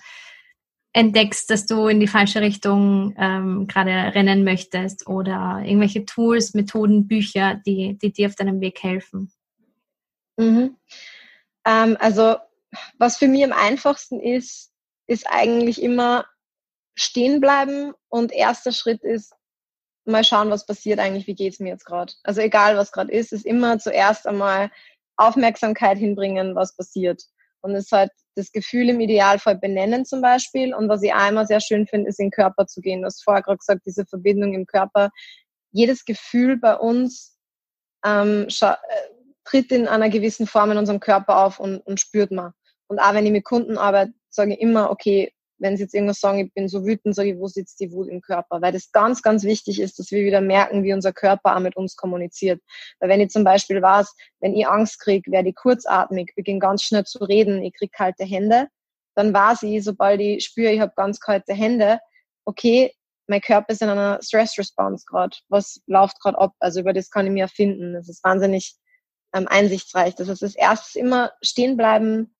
entdeckst, dass du in die falsche Richtung ähm, gerade rennen möchtest oder irgendwelche Tools, Methoden, Bücher, die, die dir auf deinem Weg helfen? Mhm. Ähm, also was für mich am einfachsten ist, ist eigentlich immer stehen bleiben und erster Schritt ist mal schauen, was passiert eigentlich, wie geht es mir jetzt gerade. Also egal, was gerade ist, ist immer zuerst einmal Aufmerksamkeit hinbringen, was passiert. Und es halt das Gefühl im Idealfall benennen zum Beispiel. Und was ich einmal sehr schön finde, ist in den Körper zu gehen. Du hast vorher gerade gesagt, diese Verbindung im Körper. Jedes Gefühl bei uns ähm, äh, tritt in einer gewissen Form in unserem Körper auf und, und spürt man. Und auch wenn ich mit Kunden arbeite, sage ich immer, okay, wenn sie jetzt irgendwas sagen, ich bin so wütend, sage ich, wo sitzt die Wut im Körper? Weil das ganz, ganz wichtig ist, dass wir wieder merken, wie unser Körper auch mit uns kommuniziert. Weil wenn ich zum Beispiel weiß, wenn ich Angst kriege, werde ich kurzatmig, beginne ganz schnell zu reden, ich kriege kalte Hände, dann weiß ich, sobald ich spüre, ich habe ganz kalte Hände, okay, mein Körper ist in einer Stress-Response gerade. Was läuft gerade ab? Also über das kann ich mir erfinden. Das ist wahnsinnig ähm, einsichtsreich. Das heißt, das erstes immer stehen bleiben,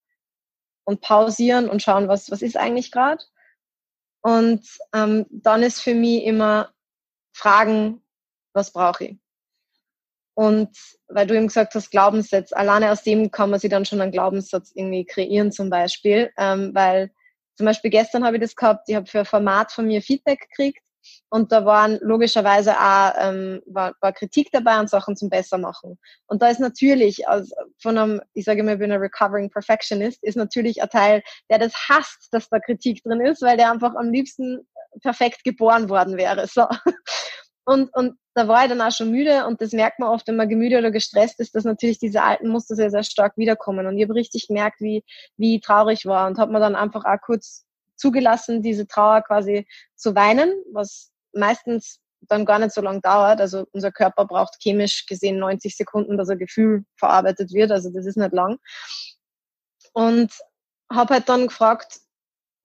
und pausieren und schauen, was, was ist eigentlich gerade. Und ähm, dann ist für mich immer Fragen, was brauche ich? Und weil du eben gesagt hast, Glaubenssatz, alleine aus dem kann man sich dann schon einen Glaubenssatz irgendwie kreieren zum Beispiel, ähm, weil zum Beispiel gestern habe ich das gehabt, ich habe für ein Format von mir Feedback gekriegt und da waren logischerweise auch ähm, war, war Kritik dabei und Sachen zum Bessermachen. Und da ist natürlich, also von einem, ich sage immer, ich bin ein recovering perfectionist, ist natürlich ein Teil, der das hasst, dass da Kritik drin ist, weil der einfach am liebsten perfekt geboren worden wäre. So. Und, und da war ich dann auch schon müde und das merkt man oft, wenn man gemüde oder gestresst ist, dass natürlich diese alten Muster sehr, sehr stark wiederkommen. Und ich habe richtig gemerkt, wie, wie traurig war und habe mir dann einfach auch kurz zugelassen, diese Trauer quasi zu weinen, was meistens dann gar nicht so lange dauert. Also unser Körper braucht chemisch gesehen 90 Sekunden, dass ein Gefühl verarbeitet wird. Also das ist nicht lang. Und habe halt dann gefragt,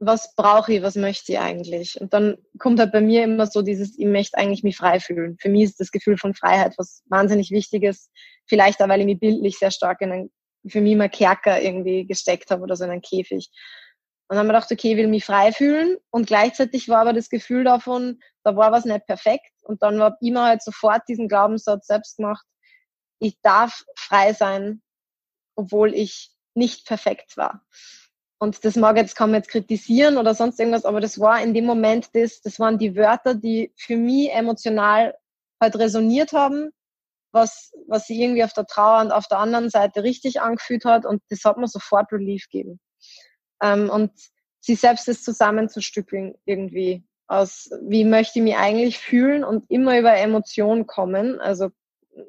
was brauche ich, was möchte ich eigentlich? Und dann kommt halt bei mir immer so dieses, ich möchte eigentlich mich frei fühlen. Für mich ist das Gefühl von Freiheit was wahnsinnig wichtig ist. Vielleicht auch, weil ich mich bildlich sehr stark in einen, für mich mal Kerker irgendwie gesteckt habe oder so in einen Käfig. Und dann haben wir gedacht, okay, ich will mich frei fühlen. Und gleichzeitig war aber das Gefühl davon, da war was nicht perfekt. Und dann habe ich mir halt sofort diesen Glaubenssatz selbst gemacht, ich darf frei sein, obwohl ich nicht perfekt war. Und das mag jetzt, kann man jetzt kritisieren oder sonst irgendwas, aber das war in dem Moment das, das waren die Wörter, die für mich emotional halt resoniert haben, was, was sie irgendwie auf der Trauer und auf der anderen Seite richtig angefühlt hat und das hat mir sofort Relief gegeben. Ähm, und sie selbst das zusammenzustückeln irgendwie aus, wie möchte ich mich eigentlich fühlen und immer über Emotionen kommen. Also,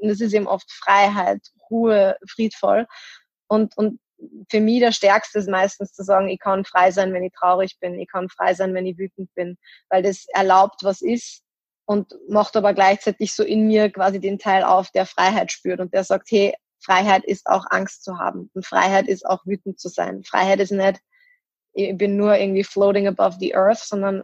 das ist eben oft Freiheit, Ruhe, friedvoll. Und, und für mich der Stärkste ist meistens zu sagen, ich kann frei sein, wenn ich traurig bin, ich kann frei sein, wenn ich wütend bin, weil das erlaubt, was ist und macht aber gleichzeitig so in mir quasi den Teil auf, der Freiheit spürt und der sagt, hey, Freiheit ist auch Angst zu haben und Freiheit ist auch wütend zu sein. Freiheit ist nicht, ich bin nur irgendwie floating above the earth, sondern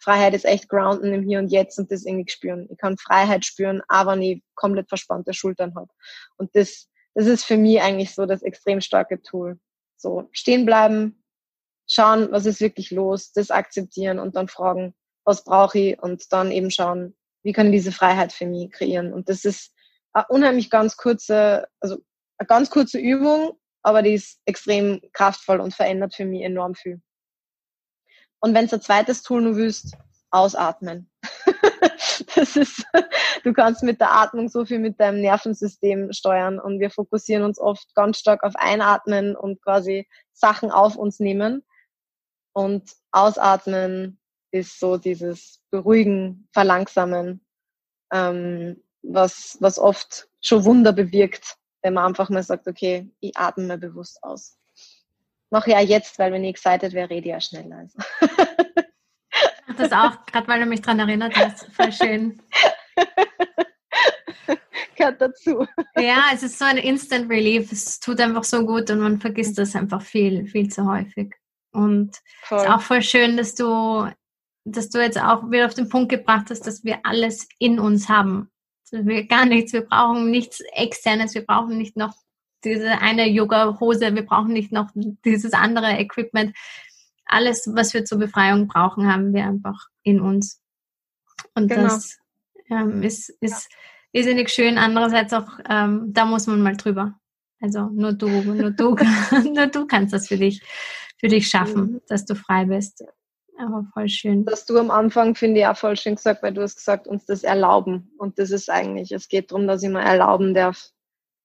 Freiheit ist echt grounden im Hier und Jetzt und das irgendwie spüren. Ich kann Freiheit spüren, aber nie komplett verspannte Schultern habe. Und das das ist für mich eigentlich so das extrem starke Tool. So stehen bleiben, schauen, was ist wirklich los, das akzeptieren und dann fragen, was brauche ich und dann eben schauen, wie kann ich diese Freiheit für mich kreieren. Und das ist eine unheimlich ganz kurze, also eine ganz kurze Übung, aber die ist extrem kraftvoll und verändert für mich enorm viel. Und wenn du ein zweites Tool nur willst, ausatmen. das ist, du kannst mit der Atmung so viel mit deinem Nervensystem steuern und wir fokussieren uns oft ganz stark auf Einatmen und quasi Sachen auf uns nehmen. Und Ausatmen ist so dieses Beruhigen, Verlangsamen, ähm, was, was oft schon Wunder bewirkt, wenn man einfach mal sagt, okay, ich atme mal bewusst aus. Mach ja jetzt, weil wenn ich excited wäre, rede ich ja schneller. Also. das auch, gerade weil du mich daran erinnert hast. Voll schön. Gehört dazu. Ja, es ist so ein Instant Relief. Es tut einfach so gut und man vergisst das einfach viel, viel zu häufig. Und es ist auch voll schön, dass du, dass du jetzt auch wieder auf den Punkt gebracht hast, dass wir alles in uns haben. Gar nichts, wir brauchen nichts externes, wir brauchen nicht noch diese eine Yoga-Hose, wir brauchen nicht noch dieses andere Equipment alles, was wir zur Befreiung brauchen, haben wir einfach in uns. Und genau. das ähm, ist, ist irrsinnig schön. Andererseits auch, ähm, da muss man mal drüber. Also nur du, nur du, nur du kannst das für dich, für dich schaffen, mhm. dass du frei bist. Aber voll schön. Dass du am Anfang, finde ich, auch voll schön gesagt, weil du hast gesagt, uns das erlauben. Und das ist eigentlich, es geht darum, dass ich mir erlauben darf,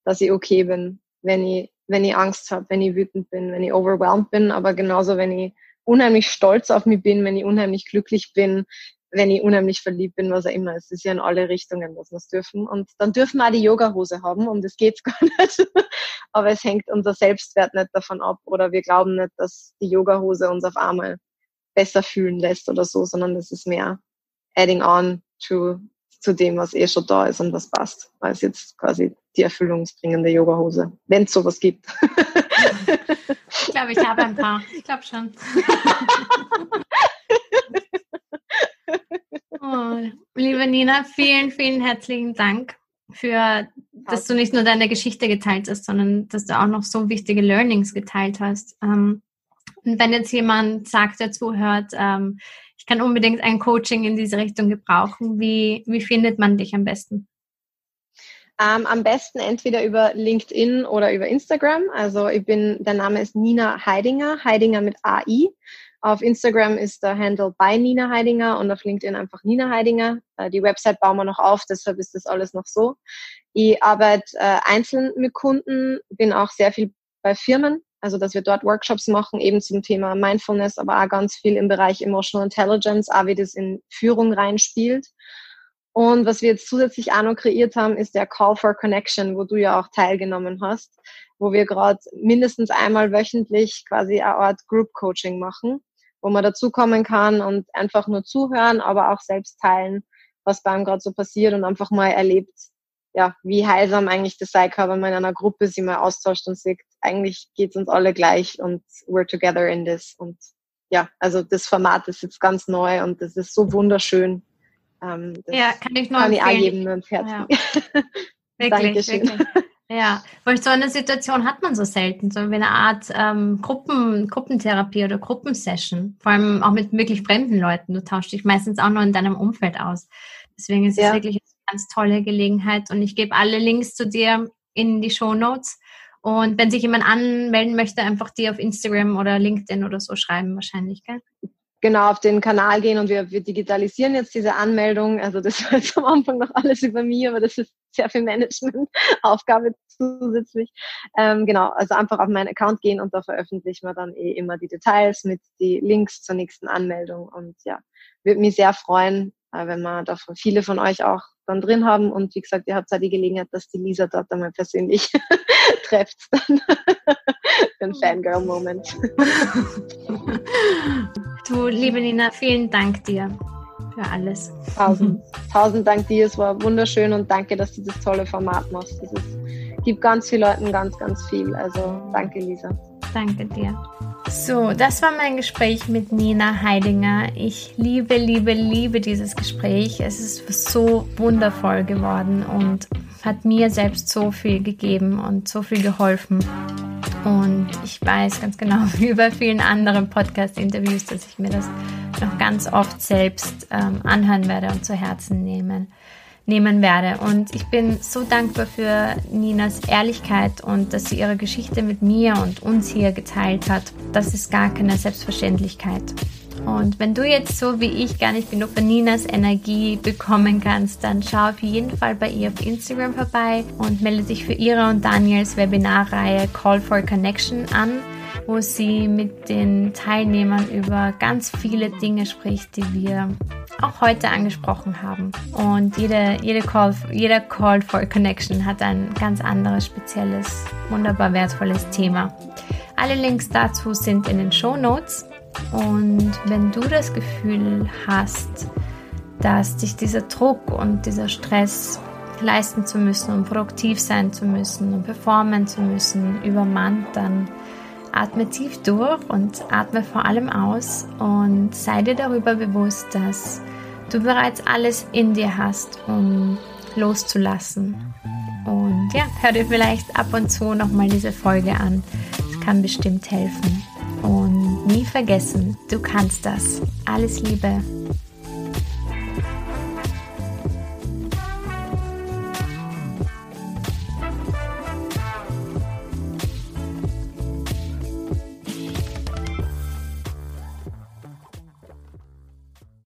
dass ich okay bin, wenn ich, wenn ich Angst habe, wenn ich wütend bin, wenn ich overwhelmed bin, aber genauso, wenn ich unheimlich stolz auf mich bin, wenn ich unheimlich glücklich bin, wenn ich unheimlich verliebt bin, was auch immer. Es ist ja in alle Richtungen, was wir dürfen. Und dann dürfen wir auch die Yoga-Hose haben, um das geht's gar nicht. Aber es hängt unser Selbstwert nicht davon ab oder wir glauben nicht, dass die Yoga-Hose uns auf einmal besser fühlen lässt oder so, sondern das ist mehr adding on to, zu dem, was eh schon da ist und was passt, als jetzt quasi die erfüllungsbringende Yoga-Hose, wenn es sowas gibt. Ich glaube, ich habe ein paar. Ich glaube schon. Oh, liebe Nina, vielen, vielen herzlichen Dank für, dass du nicht nur deine Geschichte geteilt hast, sondern dass du auch noch so wichtige Learnings geteilt hast. Ähm, und wenn jetzt jemand sagt, der zuhört, ähm, ich kann unbedingt ein Coaching in diese Richtung gebrauchen, wie, wie findet man dich am besten? Ähm, am besten entweder über LinkedIn oder über Instagram. Also ich bin, der Name ist Nina Heidinger, Heidinger mit AI. Auf Instagram ist der Handle bei Nina Heidinger und auf LinkedIn einfach Nina Heidinger. Äh, die Website bauen wir noch auf, deshalb ist das alles noch so. Ich arbeite äh, einzeln mit Kunden, bin auch sehr viel bei Firmen, also dass wir dort Workshops machen, eben zum Thema Mindfulness, aber auch ganz viel im Bereich Emotional Intelligence, auch wie das in Führung reinspielt. Und was wir jetzt zusätzlich auch noch kreiert haben, ist der Call for Connection, wo du ja auch teilgenommen hast, wo wir gerade mindestens einmal wöchentlich quasi eine Art Group Coaching machen wo man dazukommen kann und einfach nur zuhören, aber auch selbst teilen, was bei einem gerade so passiert und einfach mal erlebt, ja, wie heilsam eigentlich das sein kann, wenn man in einer Gruppe sich mal austauscht und sagt, eigentlich geht's uns alle gleich und we're together in this. Und ja, also das Format ist jetzt ganz neu und das ist so wunderschön. Ähm, ja, kann ich nur kann empfehlen. ich auch jedem nur Herz ja. Wirklich, Dankeschön. wirklich. Ja, weil so eine Situation hat man so selten, so wie eine Art ähm, Gruppen, Gruppentherapie oder Gruppensession, vor allem auch mit wirklich fremden Leuten. Du tauschst dich meistens auch nur in deinem Umfeld aus. Deswegen ist ja. es wirklich eine ganz tolle Gelegenheit und ich gebe alle Links zu dir in die Show Notes. Und wenn sich jemand anmelden möchte, einfach dir auf Instagram oder LinkedIn oder so schreiben wahrscheinlich, gell? genau auf den Kanal gehen und wir, wir digitalisieren jetzt diese Anmeldung. Also das war jetzt am Anfang noch alles über mich, aber das ist sehr viel Managementaufgabe zusätzlich. Ähm, genau, also einfach auf meinen Account gehen und da veröffentlichen wir dann eh immer die Details mit die Links zur nächsten Anmeldung. Und ja, würde mich sehr freuen, äh, wenn wir da viele von euch auch dann drin haben. Und wie gesagt, ihr habt ja die Gelegenheit, dass die Lisa dort einmal persönlich trefft. Dann für einen Fangirl-Moment. Du, liebe Nina, vielen Dank dir für alles. Tausend, tausend Dank dir. Es war wunderschön und danke, dass du das tolle Format machst. Es gibt ganz vielen Leuten ganz, ganz viel. Also danke, Lisa. Danke dir. So, das war mein Gespräch mit Nina Heidinger. Ich liebe, liebe, liebe dieses Gespräch. Es ist so wundervoll geworden und hat mir selbst so viel gegeben und so viel geholfen. Und ich weiß ganz genau, wie bei vielen anderen Podcast-Interviews, dass ich mir das noch ganz oft selbst ähm, anhören werde und zu Herzen nehmen, nehmen werde. Und ich bin so dankbar für Ninas Ehrlichkeit und dass sie ihre Geschichte mit mir und uns hier geteilt hat. Das ist gar keine Selbstverständlichkeit. Und wenn du jetzt so wie ich gar nicht genug von Ninas Energie bekommen kannst, dann schau auf jeden Fall bei ihr auf Instagram vorbei und melde dich für ihre und Daniels Webinarreihe Call for Connection an, wo sie mit den Teilnehmern über ganz viele Dinge spricht, die wir auch heute angesprochen haben. Und jede, jede Call, jeder Call for Connection hat ein ganz anderes, spezielles, wunderbar wertvolles Thema. Alle Links dazu sind in den Show Notes. Und wenn du das Gefühl hast, dass dich dieser Druck und dieser Stress leisten zu müssen und produktiv sein zu müssen und performen zu müssen übermannt, dann atme tief durch und atme vor allem aus und sei dir darüber bewusst, dass du bereits alles in dir hast, um loszulassen. Und ja, hör dir vielleicht ab und zu nochmal diese Folge an. Es kann bestimmt helfen. Und nie vergessen, du kannst das. Alles Liebe.